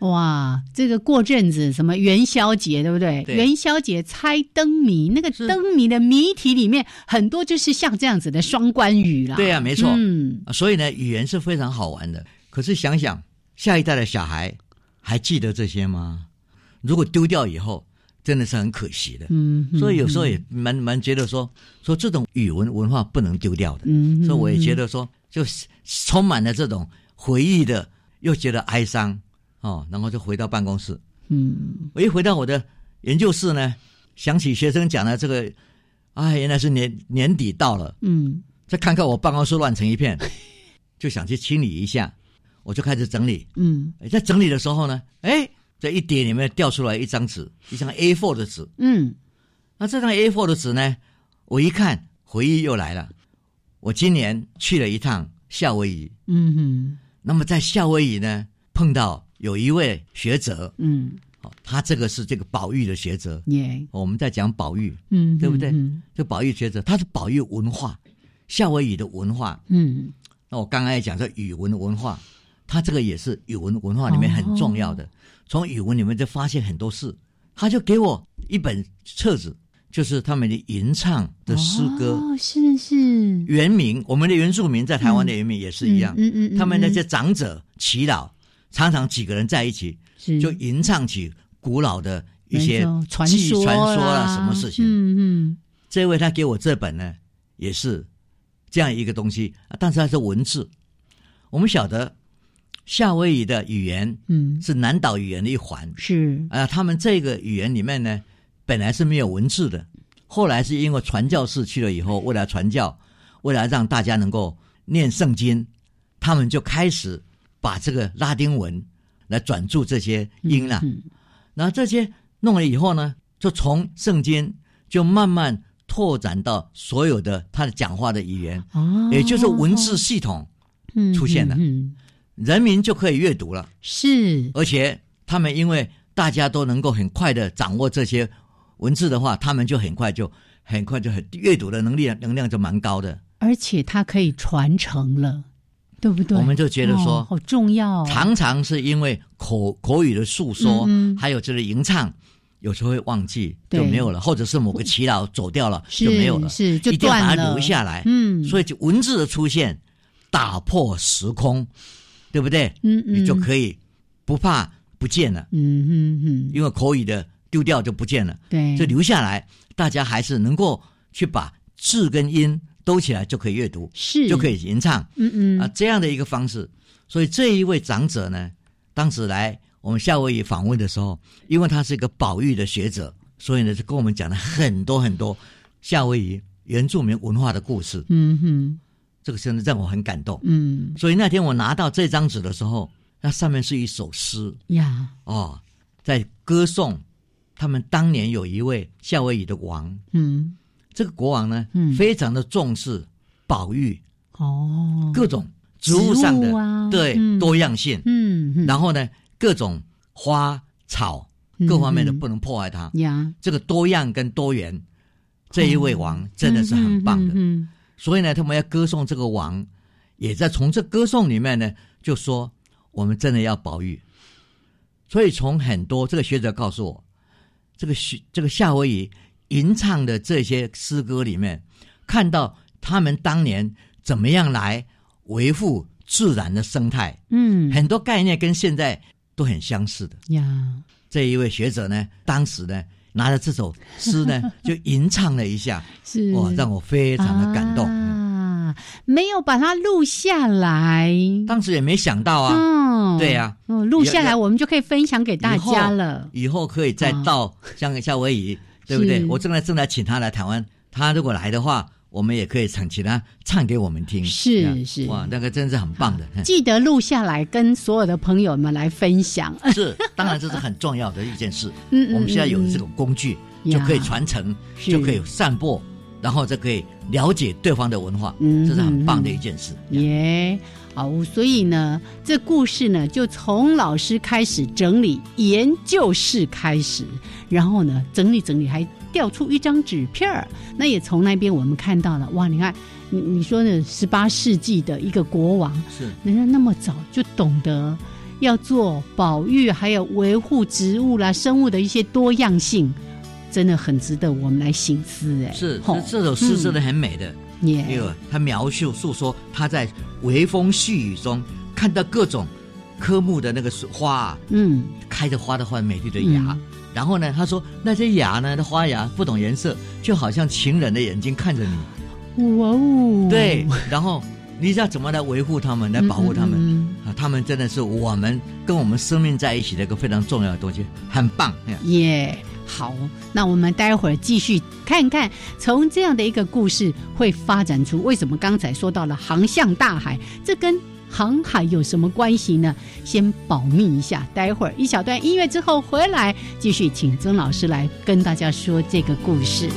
Speaker 1: 哇，这个过阵子什么元宵节，对不对？
Speaker 2: 对
Speaker 1: 元宵节猜灯谜，那个灯谜的谜题里面很多就是像这样子的双关语啦。
Speaker 2: 对啊、没错。
Speaker 1: 嗯，
Speaker 2: 啊所以呢，语言是非常好玩的。可是想想下一代的小孩还记得这些吗？如果丢掉以后，真的是很可惜的。
Speaker 1: 嗯，
Speaker 2: 所以有时候也蛮蛮觉得说说这种语文文化不能丢掉的。
Speaker 1: 嗯，
Speaker 2: 所以我也觉得说，就是充满了这种回忆的，又觉得哀伤哦，然后就回到办公室。
Speaker 1: 嗯，
Speaker 2: 我一回到我的研究室呢，想起学生讲的这个，哎，原来是年年底到了，
Speaker 1: 嗯，
Speaker 2: 再看看我办公室乱成一片，就想去清理一下，我就开始整理。
Speaker 1: 嗯。
Speaker 2: 哎在整理的时候呢，哎，这一叠里面掉出来一张纸，一张 A4 的纸。
Speaker 1: 嗯。
Speaker 2: 那这张 A4 的纸呢，我一看，回忆又来了。我今年去了一趟夏威夷，
Speaker 1: 嗯哼。
Speaker 2: 那么在夏威夷呢，碰到有一位学者，
Speaker 1: 嗯，
Speaker 2: 好，他这个是这个宝玉的学者，
Speaker 1: 耶，
Speaker 2: 我们在讲宝玉，
Speaker 1: 嗯，
Speaker 2: 对不对？
Speaker 1: 嗯
Speaker 2: 这宝玉学者他是宝玉文化，夏威夷的文化。
Speaker 1: 嗯，
Speaker 2: 那我刚刚也讲说语文文化，他这个也是语文文化里面很重要
Speaker 1: 哦
Speaker 2: 的。从语文里面就发现很多事，他就给我一本册子，就是他们的吟唱的诗歌。
Speaker 1: 哦，是是，
Speaker 2: 原名，我们的原住民在台湾的原名也是一样，
Speaker 1: 嗯嗯嗯，
Speaker 2: 他们那
Speaker 1: 嗯
Speaker 2: 些长者祈祷，常常几个人在一起，
Speaker 1: 是
Speaker 2: 就吟唱起古老的一些
Speaker 1: 传
Speaker 2: 记
Speaker 1: 说
Speaker 2: 传说
Speaker 1: 啦
Speaker 2: 啦，什么事情。
Speaker 1: 嗯嗯
Speaker 2: 这位他给我这本呢，也是这样一个东西，啊但是它是文字。我们晓得夏威夷的语言
Speaker 1: 嗯，
Speaker 2: 是南岛语言的一环，
Speaker 1: 是，
Speaker 2: 啊，他们这个语言里面呢，本来是没有文字的，后来是因为传教士去了以后，为了传教，为了让大家能够念圣经，他们就开始把这个拉丁文来转注这些音了。
Speaker 1: 嗯
Speaker 2: 然后这些弄了以后呢，就从圣经就慢慢拓展到所有的他的讲话的语言，
Speaker 1: 哦，
Speaker 2: 也就是文字系统，
Speaker 1: 嗯
Speaker 2: 出现了。
Speaker 1: 嗯嗯
Speaker 2: 人民就可以阅读了。
Speaker 1: 是，
Speaker 2: 而且他们因为大家都能够很快的掌握这些文字的话，他们就很快就很快就很阅读的能力能量就蛮高的。
Speaker 1: 而且它可以传承了，对不对？
Speaker 2: 我们就觉得说
Speaker 1: 哦好重要哦，
Speaker 2: 常常是因为口口语的诉说，
Speaker 1: 嗯嗯
Speaker 2: 还有就是吟唱，有时候会忘记
Speaker 1: 对
Speaker 2: 就没有了，或者是某个祈祷走掉了
Speaker 1: 是
Speaker 2: 就没有了，
Speaker 1: 是就
Speaker 2: 一定要把它留下来。
Speaker 1: 嗯
Speaker 2: 所以就文字的出现打破时空，对不对？
Speaker 1: 嗯嗯
Speaker 2: 你就可以不怕不见了，
Speaker 1: 嗯嗯嗯，
Speaker 2: 因为口语的丢掉就不见了，
Speaker 1: 对，
Speaker 2: 就留下来，大家还是能够去把字跟音兜起来就可以阅读，
Speaker 1: 是
Speaker 2: 就可以吟唱。
Speaker 1: 嗯嗯
Speaker 2: 啊，这样的一个方式。所以这一位长者呢，当时来我们夏威夷访问的时候，因为他是一个保育的学者，所以呢就跟我们讲了很多很多夏威夷原住民文化的故事。
Speaker 1: 嗯哼
Speaker 2: 这个真的让我很感动。
Speaker 1: 嗯。
Speaker 2: 所以那天我拿到这张纸的时候，那上面是一首诗。
Speaker 1: 呀，
Speaker 2: 哦，在歌颂他们当年有一位夏威夷的王，
Speaker 1: 嗯。
Speaker 2: 这个国王呢，
Speaker 1: 嗯。
Speaker 2: 非常的重视保育
Speaker 1: 哦，
Speaker 2: 各种植物上的对、
Speaker 1: 嗯。
Speaker 2: 多样性。
Speaker 1: 嗯嗯。
Speaker 2: 然后呢，各种花草
Speaker 1: 嗯
Speaker 2: 各方面的
Speaker 1: 嗯。
Speaker 2: 不能破坏它。
Speaker 1: 呀，
Speaker 2: 这个多样跟多元，这一位王真的是很棒的。
Speaker 1: 嗯
Speaker 2: 所以呢，他们要歌颂这个王，也在从这歌颂里面呢，就说我们真的要保育。所以从很多这个学者告诉我，这个学这个夏威夷吟唱的这些诗歌里面，看到他们当年怎么样来维护自然的生态，
Speaker 1: 嗯
Speaker 2: 很多概念跟现在都很相似的。
Speaker 1: 呀，
Speaker 2: 这一位学者呢，当时呢拿着这首诗呢，就吟唱了一下，
Speaker 1: 是。
Speaker 2: 哇，让我非常的感动。
Speaker 1: 啊，没有把它录下来，
Speaker 2: 当时也没想到啊，
Speaker 1: 嗯，
Speaker 2: 对呀
Speaker 1: 哦，录下来我们就可以分享给大家了。
Speaker 2: 以后可以再到像夏威夷，对不对？我正在正在请他来台湾，他如果来的话，我们也可以唱其他唱给我们听。
Speaker 1: 是
Speaker 2: 啊
Speaker 1: 是
Speaker 2: 哇，那个真是很棒的。嗯
Speaker 1: 记得录下来，跟所有的朋友们来分享。
Speaker 2: 是，当然这是很重要的一件事。
Speaker 1: 嗯嗯
Speaker 2: 我们现在有这种工具，
Speaker 1: 嗯
Speaker 2: 就可以传承，就可以散播，然后就可以了解对方的文化，
Speaker 1: 嗯
Speaker 2: 这是很棒的一件事。
Speaker 1: 耶，好，所以呢，这故事呢，就从老师开始整理研究室开始，然后呢，整理整理，还调出一张纸片儿。那也从那边我们看到了，哇，你看，你你说的十八世纪的一个国王，
Speaker 2: 是
Speaker 1: 人家那么早就懂得要做保育，还有维护植物啦、生物的一些多样性，真的很值得我们来醒思。哎，
Speaker 2: 是，
Speaker 1: 吼
Speaker 2: 这这首诗真的很美的。
Speaker 1: 耶
Speaker 2: 他描述诉说他在微风细雨中看到各种科目的那个花啊，
Speaker 1: 嗯，
Speaker 2: 开着花的花美丽的芽。
Speaker 1: 嗯
Speaker 2: 然后呢，他说那些芽呢，的花芽不懂颜色，就好像情人的眼睛看着你。
Speaker 1: 哇哦，
Speaker 2: 对，然后你知道怎么来维护它们，来保护它们、
Speaker 1: 嗯
Speaker 2: 啊？他们真的是我们跟我们生命在一起的一个非常重要的东西，很棒。
Speaker 1: 耶好，那我们待会儿继续看看，从这样的一个故事会发展出为什么刚才说到了航向大海，这跟航海有什么关系呢？先保密一下，待会儿一小段音乐之后回来，继续请曾老师来跟大家说这个故事。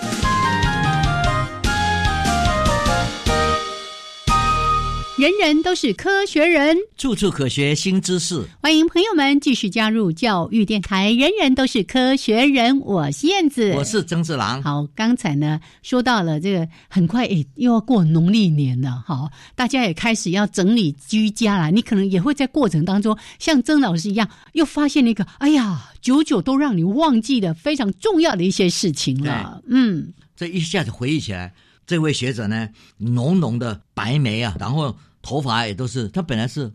Speaker 1: 人人都是科学人，
Speaker 2: 处处可学新知识。
Speaker 1: 欢迎朋友们继续加入教育电台。人人都是科学人，我是燕子，
Speaker 2: 我是曾志郎。
Speaker 1: 好，刚才呢说到了这个，很快诶又要过农历年了，好，大家也开始要整理居家了。你可能也会在过程当中，像曾老师一样，又发现了一个，哎呀，久久都让你忘记的非常重要的一些事情了。嗯，
Speaker 2: 这一下子回忆起来，这位学者呢，浓浓的白眉啊，然后。头发也都是，他本来是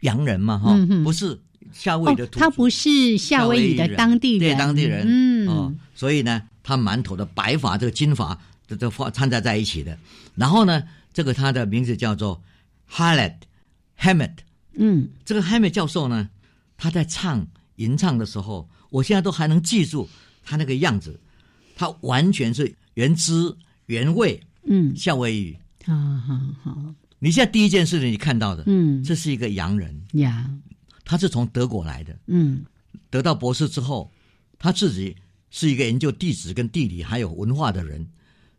Speaker 2: 洋人嘛，哈，不是夏威夷的。
Speaker 1: 他不是夏威夷的当地人，
Speaker 2: 对当地人，嗯，哦，所以呢，他满头的白发，这个金发，这这发掺杂在一起的。然后呢，这个他的名字叫做 Halet Hammett，嗯，这个 Hammett 教授呢，他在唱吟唱的时候，我现在都还能记住他那个样子，他完全是原汁原味，嗯，夏威夷，好好好。你现在第一件事情你看到的，嗯，这是一个洋人。呀，他是从德国来的，嗯，得到博士之后，他自己是一个研究地质跟地理还有文化的人，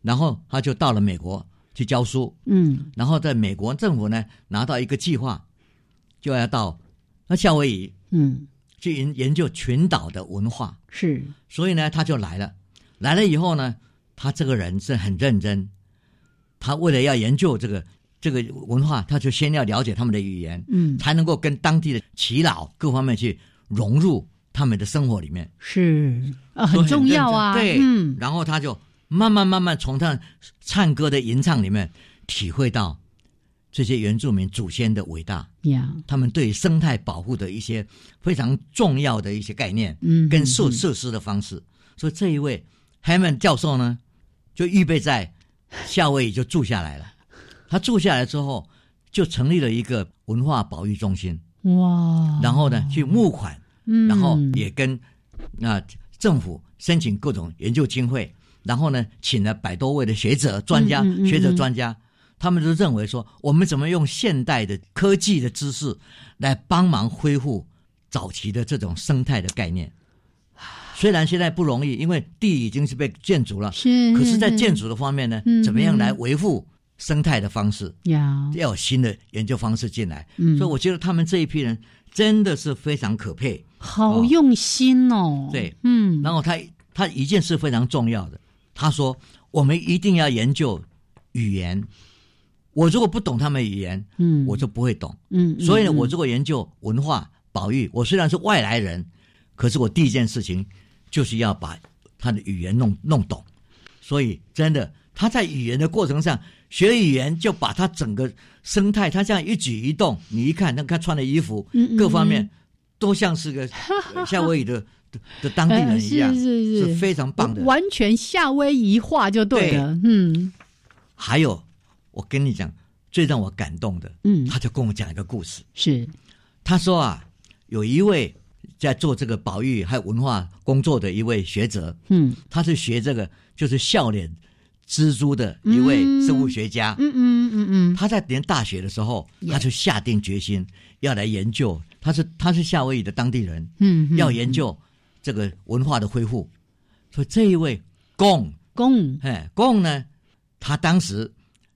Speaker 2: 然后他就到了美国去教书，嗯，然后在美国政府呢拿到一个计划，就要到那夏威夷，嗯，去研研究群岛的文化，
Speaker 1: 是，
Speaker 2: 所以呢他就来了，来了以后呢，他这个人是很认真，他为了要研究这个。这个文化，他就先要了解他们的语言，嗯，才能够跟当地的耆老各方面去融入他们的生活里面，
Speaker 1: 是啊，很重要啊，
Speaker 2: 对，嗯，然后他就慢慢慢慢从他唱歌的吟唱里面体会到这些原住民祖先的伟大。呀，他们对生态保护的一些非常重要的一些概念，嗯，跟设设施的方式，所以这一位 Hammond 教授呢，就预备在夏威夷就住下来了。他住下来之后，就成立了一个文化保育中心。哇！然后呢，去募款，然后也跟那政府申请各种研究经费。然后呢，请了百多位的学者、专家、学者、专家，他们都认为说，我们怎么用现代的科技的知识来帮忙恢复早期的这种生态的概念。虽然现在不容易，因为地已经是被建筑了，是。可是，在建筑的方面呢，怎么样来维护？生态的方式要要有新的研究方式进来，所以我觉得他们这一批人真的是非常可佩，
Speaker 1: 好用心哦。
Speaker 2: 对，嗯，然后他他一件事非常重要的，他说我们一定要研究语言。我如果不懂他们语言，嗯，我就不会懂，嗯，所以呢，我如果研究文化保育，我虽然是外来人，可是我第一件事情就是要把他的语言弄弄懂。所以真的，他在语言的过程上。学语言就把他整个生态，他这样一举一动，你一看，那他穿的衣服，各方面都像是个 夏威夷的的当地人一样，
Speaker 1: 是是
Speaker 2: 是，是非常棒的，
Speaker 1: 完全夏威夷化就对了。嗯，
Speaker 2: 还有我跟你讲，最让我感动的，嗯，他就跟我讲一个故事，
Speaker 1: 是。
Speaker 2: 他说啊，有一位在做这个保育还有文化工作的一位学者，嗯，他是学这个就是笑脸。蜘蛛的一位生物学家，嗯嗯嗯嗯，他在念大学的时候，他就下定决心要来研究。他是他是夏威夷的当地人，嗯，要研究这个文化的恢复。所以这一位贡
Speaker 1: 贡，
Speaker 2: 哎贡呢，他当时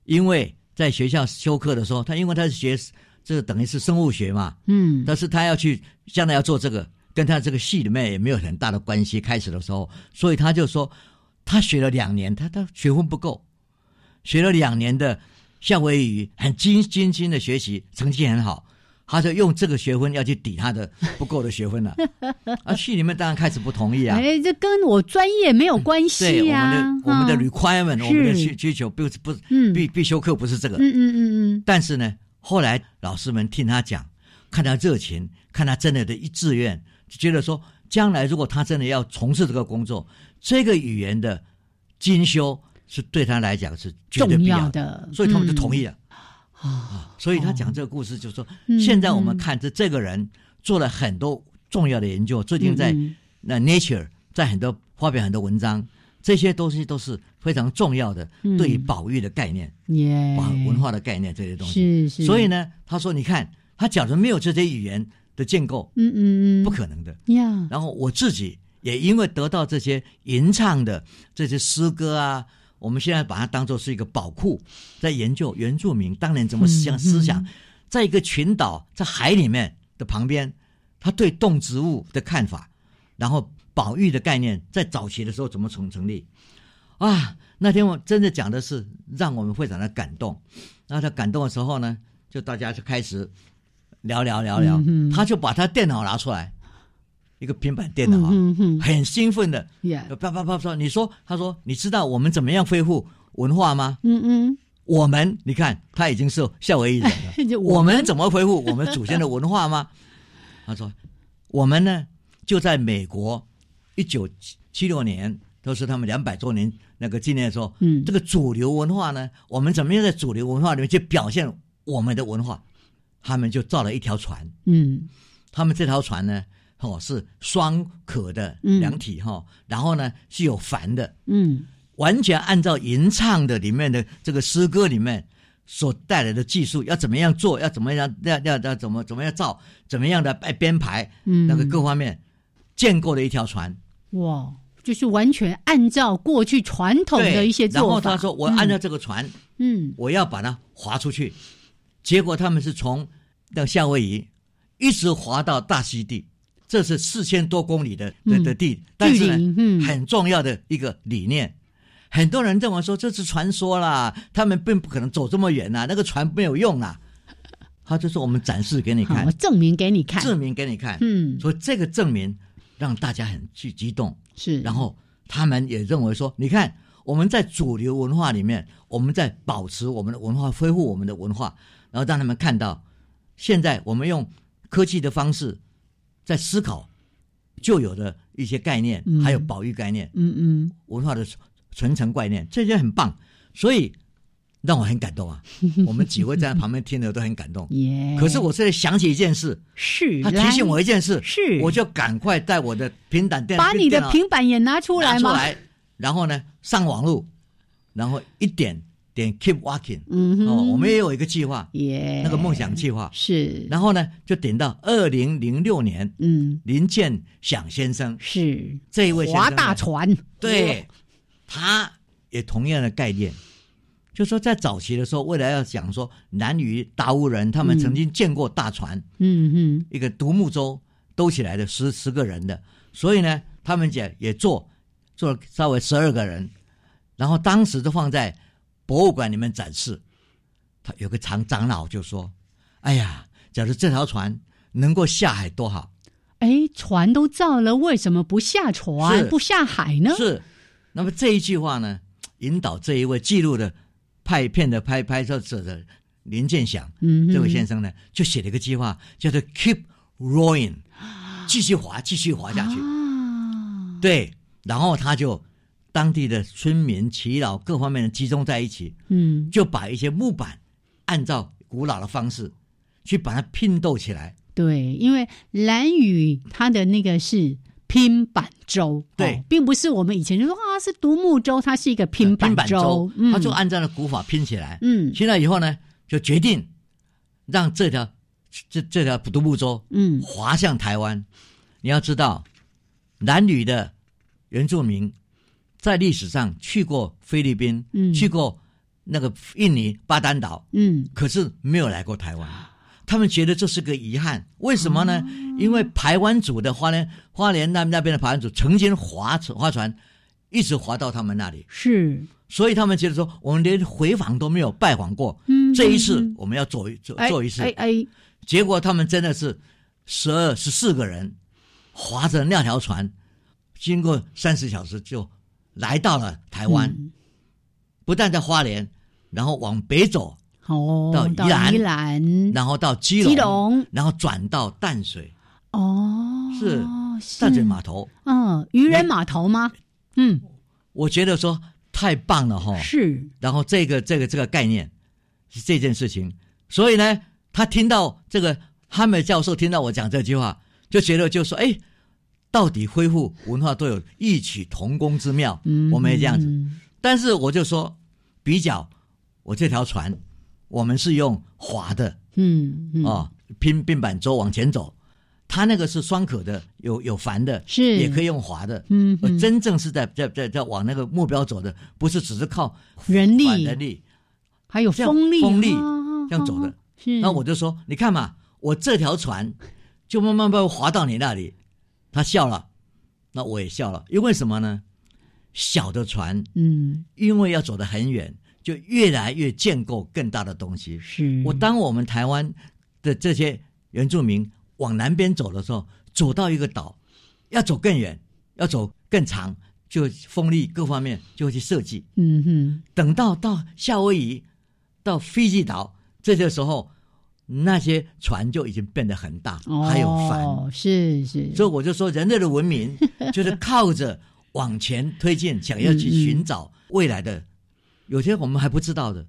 Speaker 2: 因为在学校修课的时候，他因为他是学这等于是生物学嘛，嗯，但是他要去将来要做这个，跟他这个系里面也没有很大的关系。开始的时候，所以他就说。他学了两年，他他学分不够，学了两年的夏威夷语，很精精心的学习，成绩很好。他就用这个学分要去抵他的不够的学分了。啊，系里面当然开始不同意啊。
Speaker 1: 哎，这跟我专业没有关系
Speaker 2: 呀。我们的我们的 requirement，我们的需需求不不必必修课不是这个。嗯嗯嗯嗯。但是呢，后来老师们听他讲，看他热情，看他真的的一志愿，就觉得说，将来如果他真的要从事这个工作。这个语言的精修是对他来讲是
Speaker 1: 重要的，
Speaker 2: 所以他们就同意了啊。所以他讲这个故事，就是说，现在我们看这这个人做了很多重要的研究，最近在那 Nature 在很多发表很多文章，这些东西都是非常重要的，对于保育的概念，保文化的概念这些东西。是是。所以呢，他说：“你看，他假如没有这些语言的建构，嗯嗯嗯，不可能的然后我自己。也因为得到这些吟唱的这些诗歌啊，我们现在把它当做是一个宝库，在研究原住民当年怎么思想思想，在一个群岛在海里面的旁边，他对动植物的看法，然后保育的概念，在早期的时候怎么成成立？啊，那天我真的讲的是让我们会长的感动。那他感动的时候呢，就大家就开始聊聊聊聊，他就把他电脑拿出来。一个平板电脑啊，很兴奋的，啪啪啪说：“你说，他说，你知道我们怎么样恢复文化吗？
Speaker 1: 嗯嗯，
Speaker 2: 我们，你看他已经是夏威夷人了，我们怎么恢复我们祖先的文化吗？他说，我们呢就在美国，一九七六年都是他们两百周年那个纪念的时候，嗯，这个主流文化呢，我们怎么样在主流文化里面去表现我们的文化？他们就造了一条船，
Speaker 1: 嗯，
Speaker 2: 他们这条船呢。”哦，是双壳的两体哈，然后呢是有帆的，
Speaker 1: 嗯，
Speaker 2: 完全按照吟唱的里面的这个诗歌里面所带来的技术，要怎么样做，要怎么样，要要要怎么怎么样造，怎么样的编编排，嗯，那个各方面建构的一条船，
Speaker 1: 哇，就是完全按照过去传统的一些做
Speaker 2: 法。然后他说，我按照这个船，
Speaker 1: 嗯，
Speaker 2: 我要把它划出去，结果他们是从到夏威夷一直划到大溪地。这是四千多公里的的的地，但是呢，很重要的一个理念。很多人认为说这是传说啦，他们并不可能走这么远呐，那个船没有用啊。他就说我们展示给你看，
Speaker 1: 证明给你看，
Speaker 2: 证明给你看。
Speaker 1: 嗯，
Speaker 2: 所以这个证明让大家很去激动。
Speaker 1: 是，
Speaker 2: 然后他们也认为说，你看我们在主流文化里面，我们在保持我们的文化，恢复我们的文化，然后让他们看到，现在我们用科技的方式。在思考旧有的一些概念，还有保育概念，
Speaker 1: 嗯嗯，
Speaker 2: 文化的传承概念，这些很棒，所以让我很感动啊。我们几位在旁边听的都很感动。
Speaker 1: 耶！
Speaker 2: 可是我现在想起一件事，
Speaker 1: 是
Speaker 2: 他提醒我一件事，
Speaker 1: 是
Speaker 2: 我就赶快带我的平板电
Speaker 1: 把你的平板也拿出来
Speaker 2: 吗？来，然后呢，上网络，然后一点。点 keep walking，
Speaker 1: 嗯
Speaker 2: 哦，我们也有一个计划，
Speaker 1: 耶，
Speaker 2: 那个梦想计划。
Speaker 1: 是，
Speaker 2: 然后呢，就点到二零零六年，
Speaker 1: 嗯，
Speaker 2: 林建祥先生。
Speaker 1: 是。
Speaker 2: 这一位
Speaker 1: 划大船，
Speaker 2: 对，他也同样的概念，就说在早期的时候，未来要讲说南屿达悟人他们曾经见过大船，
Speaker 1: 嗯嗯，
Speaker 2: 一个独木舟兜起来的十十个人的，所以呢，他们也也做做了稍微十二个人，然后当时都放在。博物馆里面展示，他有个长长老就说：“哎呀，假如这条船能够下海多好！
Speaker 1: 哎，船都造了，为什么不下船不下海呢？”
Speaker 2: 是。那么这一句话呢，引导这一位记录的拍片的拍拍摄者的林建祥，
Speaker 1: 嗯，
Speaker 2: 这位先生呢，就写了一个计划，叫做 “Keep Rowing”，继续划，继续划下去。对，然后他就。当地的村民、耆老各方面的集中在一起，
Speaker 1: 嗯，
Speaker 2: 就把一些木板按照古老的方式去把它拼斗起来。
Speaker 1: 对，因为蓝雨它的那个是拼板舟，
Speaker 2: 对，
Speaker 1: 并不是我们以前就说啊是独木舟，它是一个拼
Speaker 2: 板
Speaker 1: 舟，
Speaker 2: 它就按照了古法拼起来。
Speaker 1: 嗯，
Speaker 2: 拼了以后呢，就决定让这条这这条独木舟
Speaker 1: 嗯
Speaker 2: 滑向台湾。你要知道，蓝屿的原住民。在历史上去过菲律宾，
Speaker 1: 嗯，
Speaker 2: 去过那个印尼巴丹岛，
Speaker 1: 嗯，
Speaker 2: 可是没有来过台湾。他们觉得这是个遗憾，为什么呢？因为台湾组的花莲花莲那那边的排湾族曾经划船划船，一直划到他们那里，
Speaker 1: 是，
Speaker 2: 所以他们觉得说，我们连回访都没有拜访过，
Speaker 1: 嗯，
Speaker 2: 这一次我们要做一做做一次，
Speaker 1: 哎哎，
Speaker 2: 结果他们真的是十二十四个人划着那条船，经过三十小时就。来到了台湾，不但在花莲，然后往北走，
Speaker 1: 哦，
Speaker 2: 到
Speaker 1: 宜兰，
Speaker 2: 然后到基
Speaker 1: 隆，
Speaker 2: 然后转到淡水，
Speaker 1: 哦，
Speaker 2: 是淡水码头，
Speaker 1: 嗯，渔人码头吗？嗯，
Speaker 2: 我觉得说太棒了哈，
Speaker 1: 是，
Speaker 2: 然后这个这个这个概念是这件事情，所以呢，他听到这个哈梅教授听到我讲这句话，就觉得就说，哎。到底恢复文化都有异曲同工之妙，我们也这样子。但是我就说，比较我这条船，我们是用划的，
Speaker 1: 嗯，
Speaker 2: 哦，拼并板舟往前走，它那个是双可的，有有帆的，
Speaker 1: 是
Speaker 2: 也可以用划的。
Speaker 1: 嗯
Speaker 2: 呃，真正是在在在在往那个目标走的，不是只是靠
Speaker 1: 人力、
Speaker 2: 人力，
Speaker 1: 还有风力、
Speaker 2: 风力
Speaker 1: 啊
Speaker 2: 这样走的。
Speaker 1: 是，
Speaker 2: 那我就说，你看嘛，我这条船就慢慢慢慢划到你那里，他笑了，那我也笑了，因为什么呢？小的船，
Speaker 1: 嗯，
Speaker 2: 因为要走得很远，就越来越建构更大的东西。
Speaker 1: 是
Speaker 2: 我当我们台湾的这些原住民往南边走的时候，走到一个岛，要走更远，要走更长，就风力各方面就会去设计。
Speaker 1: 嗯哼，
Speaker 2: 等到到夏威夷、到斐济岛，这些时候那些船就已经变得很大，
Speaker 1: 哦，
Speaker 2: 还有帆。
Speaker 1: 是是，
Speaker 2: 所以我就说，人类的文明就是靠着往前推进，想要去寻找未来的，有些我们还不知道的，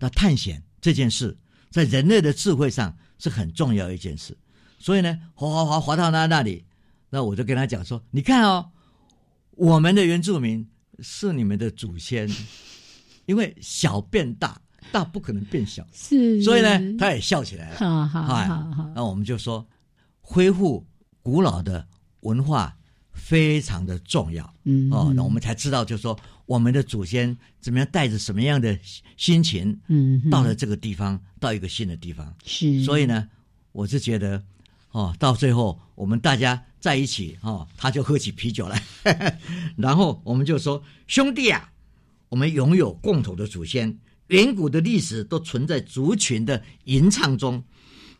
Speaker 2: 那探险这件事，在人类的智慧上是很重要一件事。所以呢，滑滑滑滑到他那里，那我就跟他讲说：“你看哦，我们的原住民是你们的祖先，因为小变大，大不可能变小，
Speaker 1: 是，
Speaker 2: 所以呢，他也笑起来了。
Speaker 1: 好好好，
Speaker 2: 那我们就说，恢复古老的文化非常的重要。
Speaker 1: 嗯。
Speaker 2: 哦，那我们才知道，就是说我们的祖先怎么样带着什么样的心情，
Speaker 1: 嗯，
Speaker 2: 到了这个地方，到一个新的地方。
Speaker 1: 是，
Speaker 2: 所以呢，我是觉得，哦，到最后我们大家在一起，哦，他就喝起啤酒来，然后我们就说，兄弟啊，我们拥有共同的祖先，远古的历史都存在族群的吟唱中，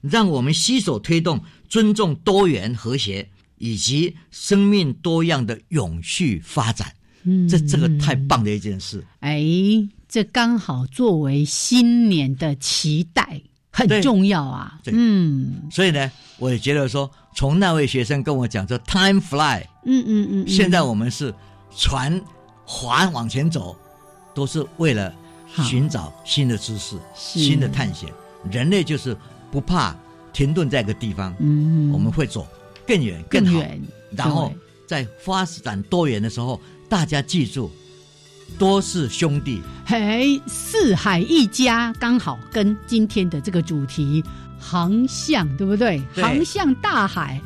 Speaker 2: 让我们携手推动尊重多元和谐以及生命多样的永续发展。
Speaker 1: 嗯
Speaker 2: 这这个太棒的一件事。
Speaker 1: 哎，这刚好作为新年的期待，很重要啊。嗯
Speaker 2: 所以呢，我也觉得说，从那位学生跟我讲说，time fly。
Speaker 1: 嗯嗯嗯，
Speaker 2: 现在我们是船划往前走，都是为了寻找新的知识、新的探险。人类就是不怕停顿在一个地方，
Speaker 1: 嗯，
Speaker 2: 我们会走更远、
Speaker 1: 更好，
Speaker 2: 然后在发展多元的时候，大家记住，多是兄弟。
Speaker 1: 嘿，四海一家，刚好跟今天的这个主题航向，对不对？
Speaker 2: 对
Speaker 1: 航向大海，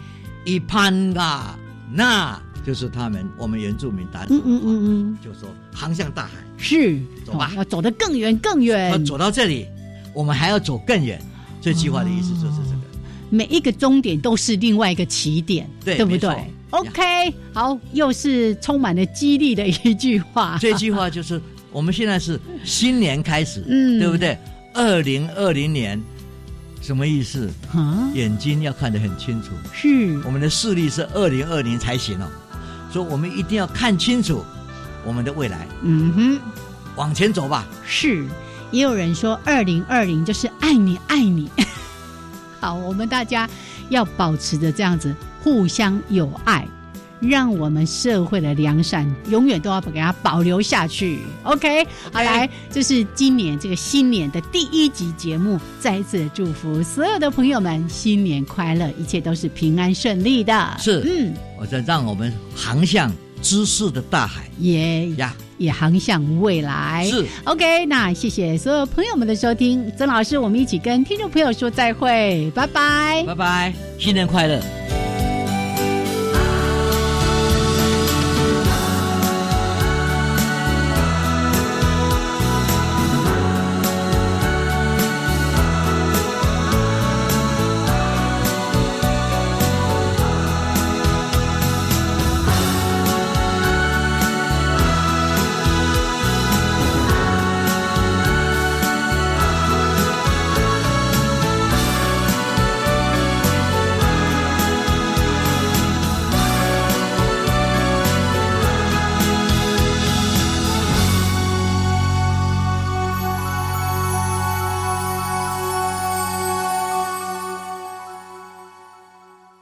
Speaker 2: 一攀啊，那就是他们我们原住民打
Speaker 1: 嗯嗯嗯嗯，
Speaker 2: 就说航向大海。
Speaker 1: 是，
Speaker 2: 走吧
Speaker 1: 哦要走得更远更远
Speaker 2: 要。走到这里，我们还要走更远。这句话的意思就是这个。
Speaker 1: 每一个终点都是另外一个起点，不对
Speaker 2: 对没错
Speaker 1: ？OK，好，又是充满了激励的一句话。
Speaker 2: 这句话就是我们现在是新年开始，
Speaker 1: 嗯
Speaker 2: 对不对？二零二零年什么意思？
Speaker 1: 啊，
Speaker 2: 眼睛要看得很清楚，
Speaker 1: 是
Speaker 2: 我们的视力是二零二零才行哦，所以我们一定要看清楚我们的未来，
Speaker 1: 嗯哼，
Speaker 2: 往前走吧。
Speaker 1: 是。也有人说，二零二零就是爱你爱你。好，我们大家要保持着这样子互相友爱，让我们社会的良善永远都要给它保留下去。OK，好来，这是今年这个新年的第一集节目，再一次祝福所有的朋友们新年快乐，一切都是平安顺利的。
Speaker 2: 是
Speaker 1: 嗯，
Speaker 2: 我在让我们航向知识的大海
Speaker 1: 也
Speaker 2: 呀。
Speaker 1: 也航向未来。
Speaker 2: 是
Speaker 1: OK，那谢谢所有朋友们的收听，曾老师，我们一起跟听众朋友说再会，拜拜。
Speaker 2: 拜拜，新年快乐。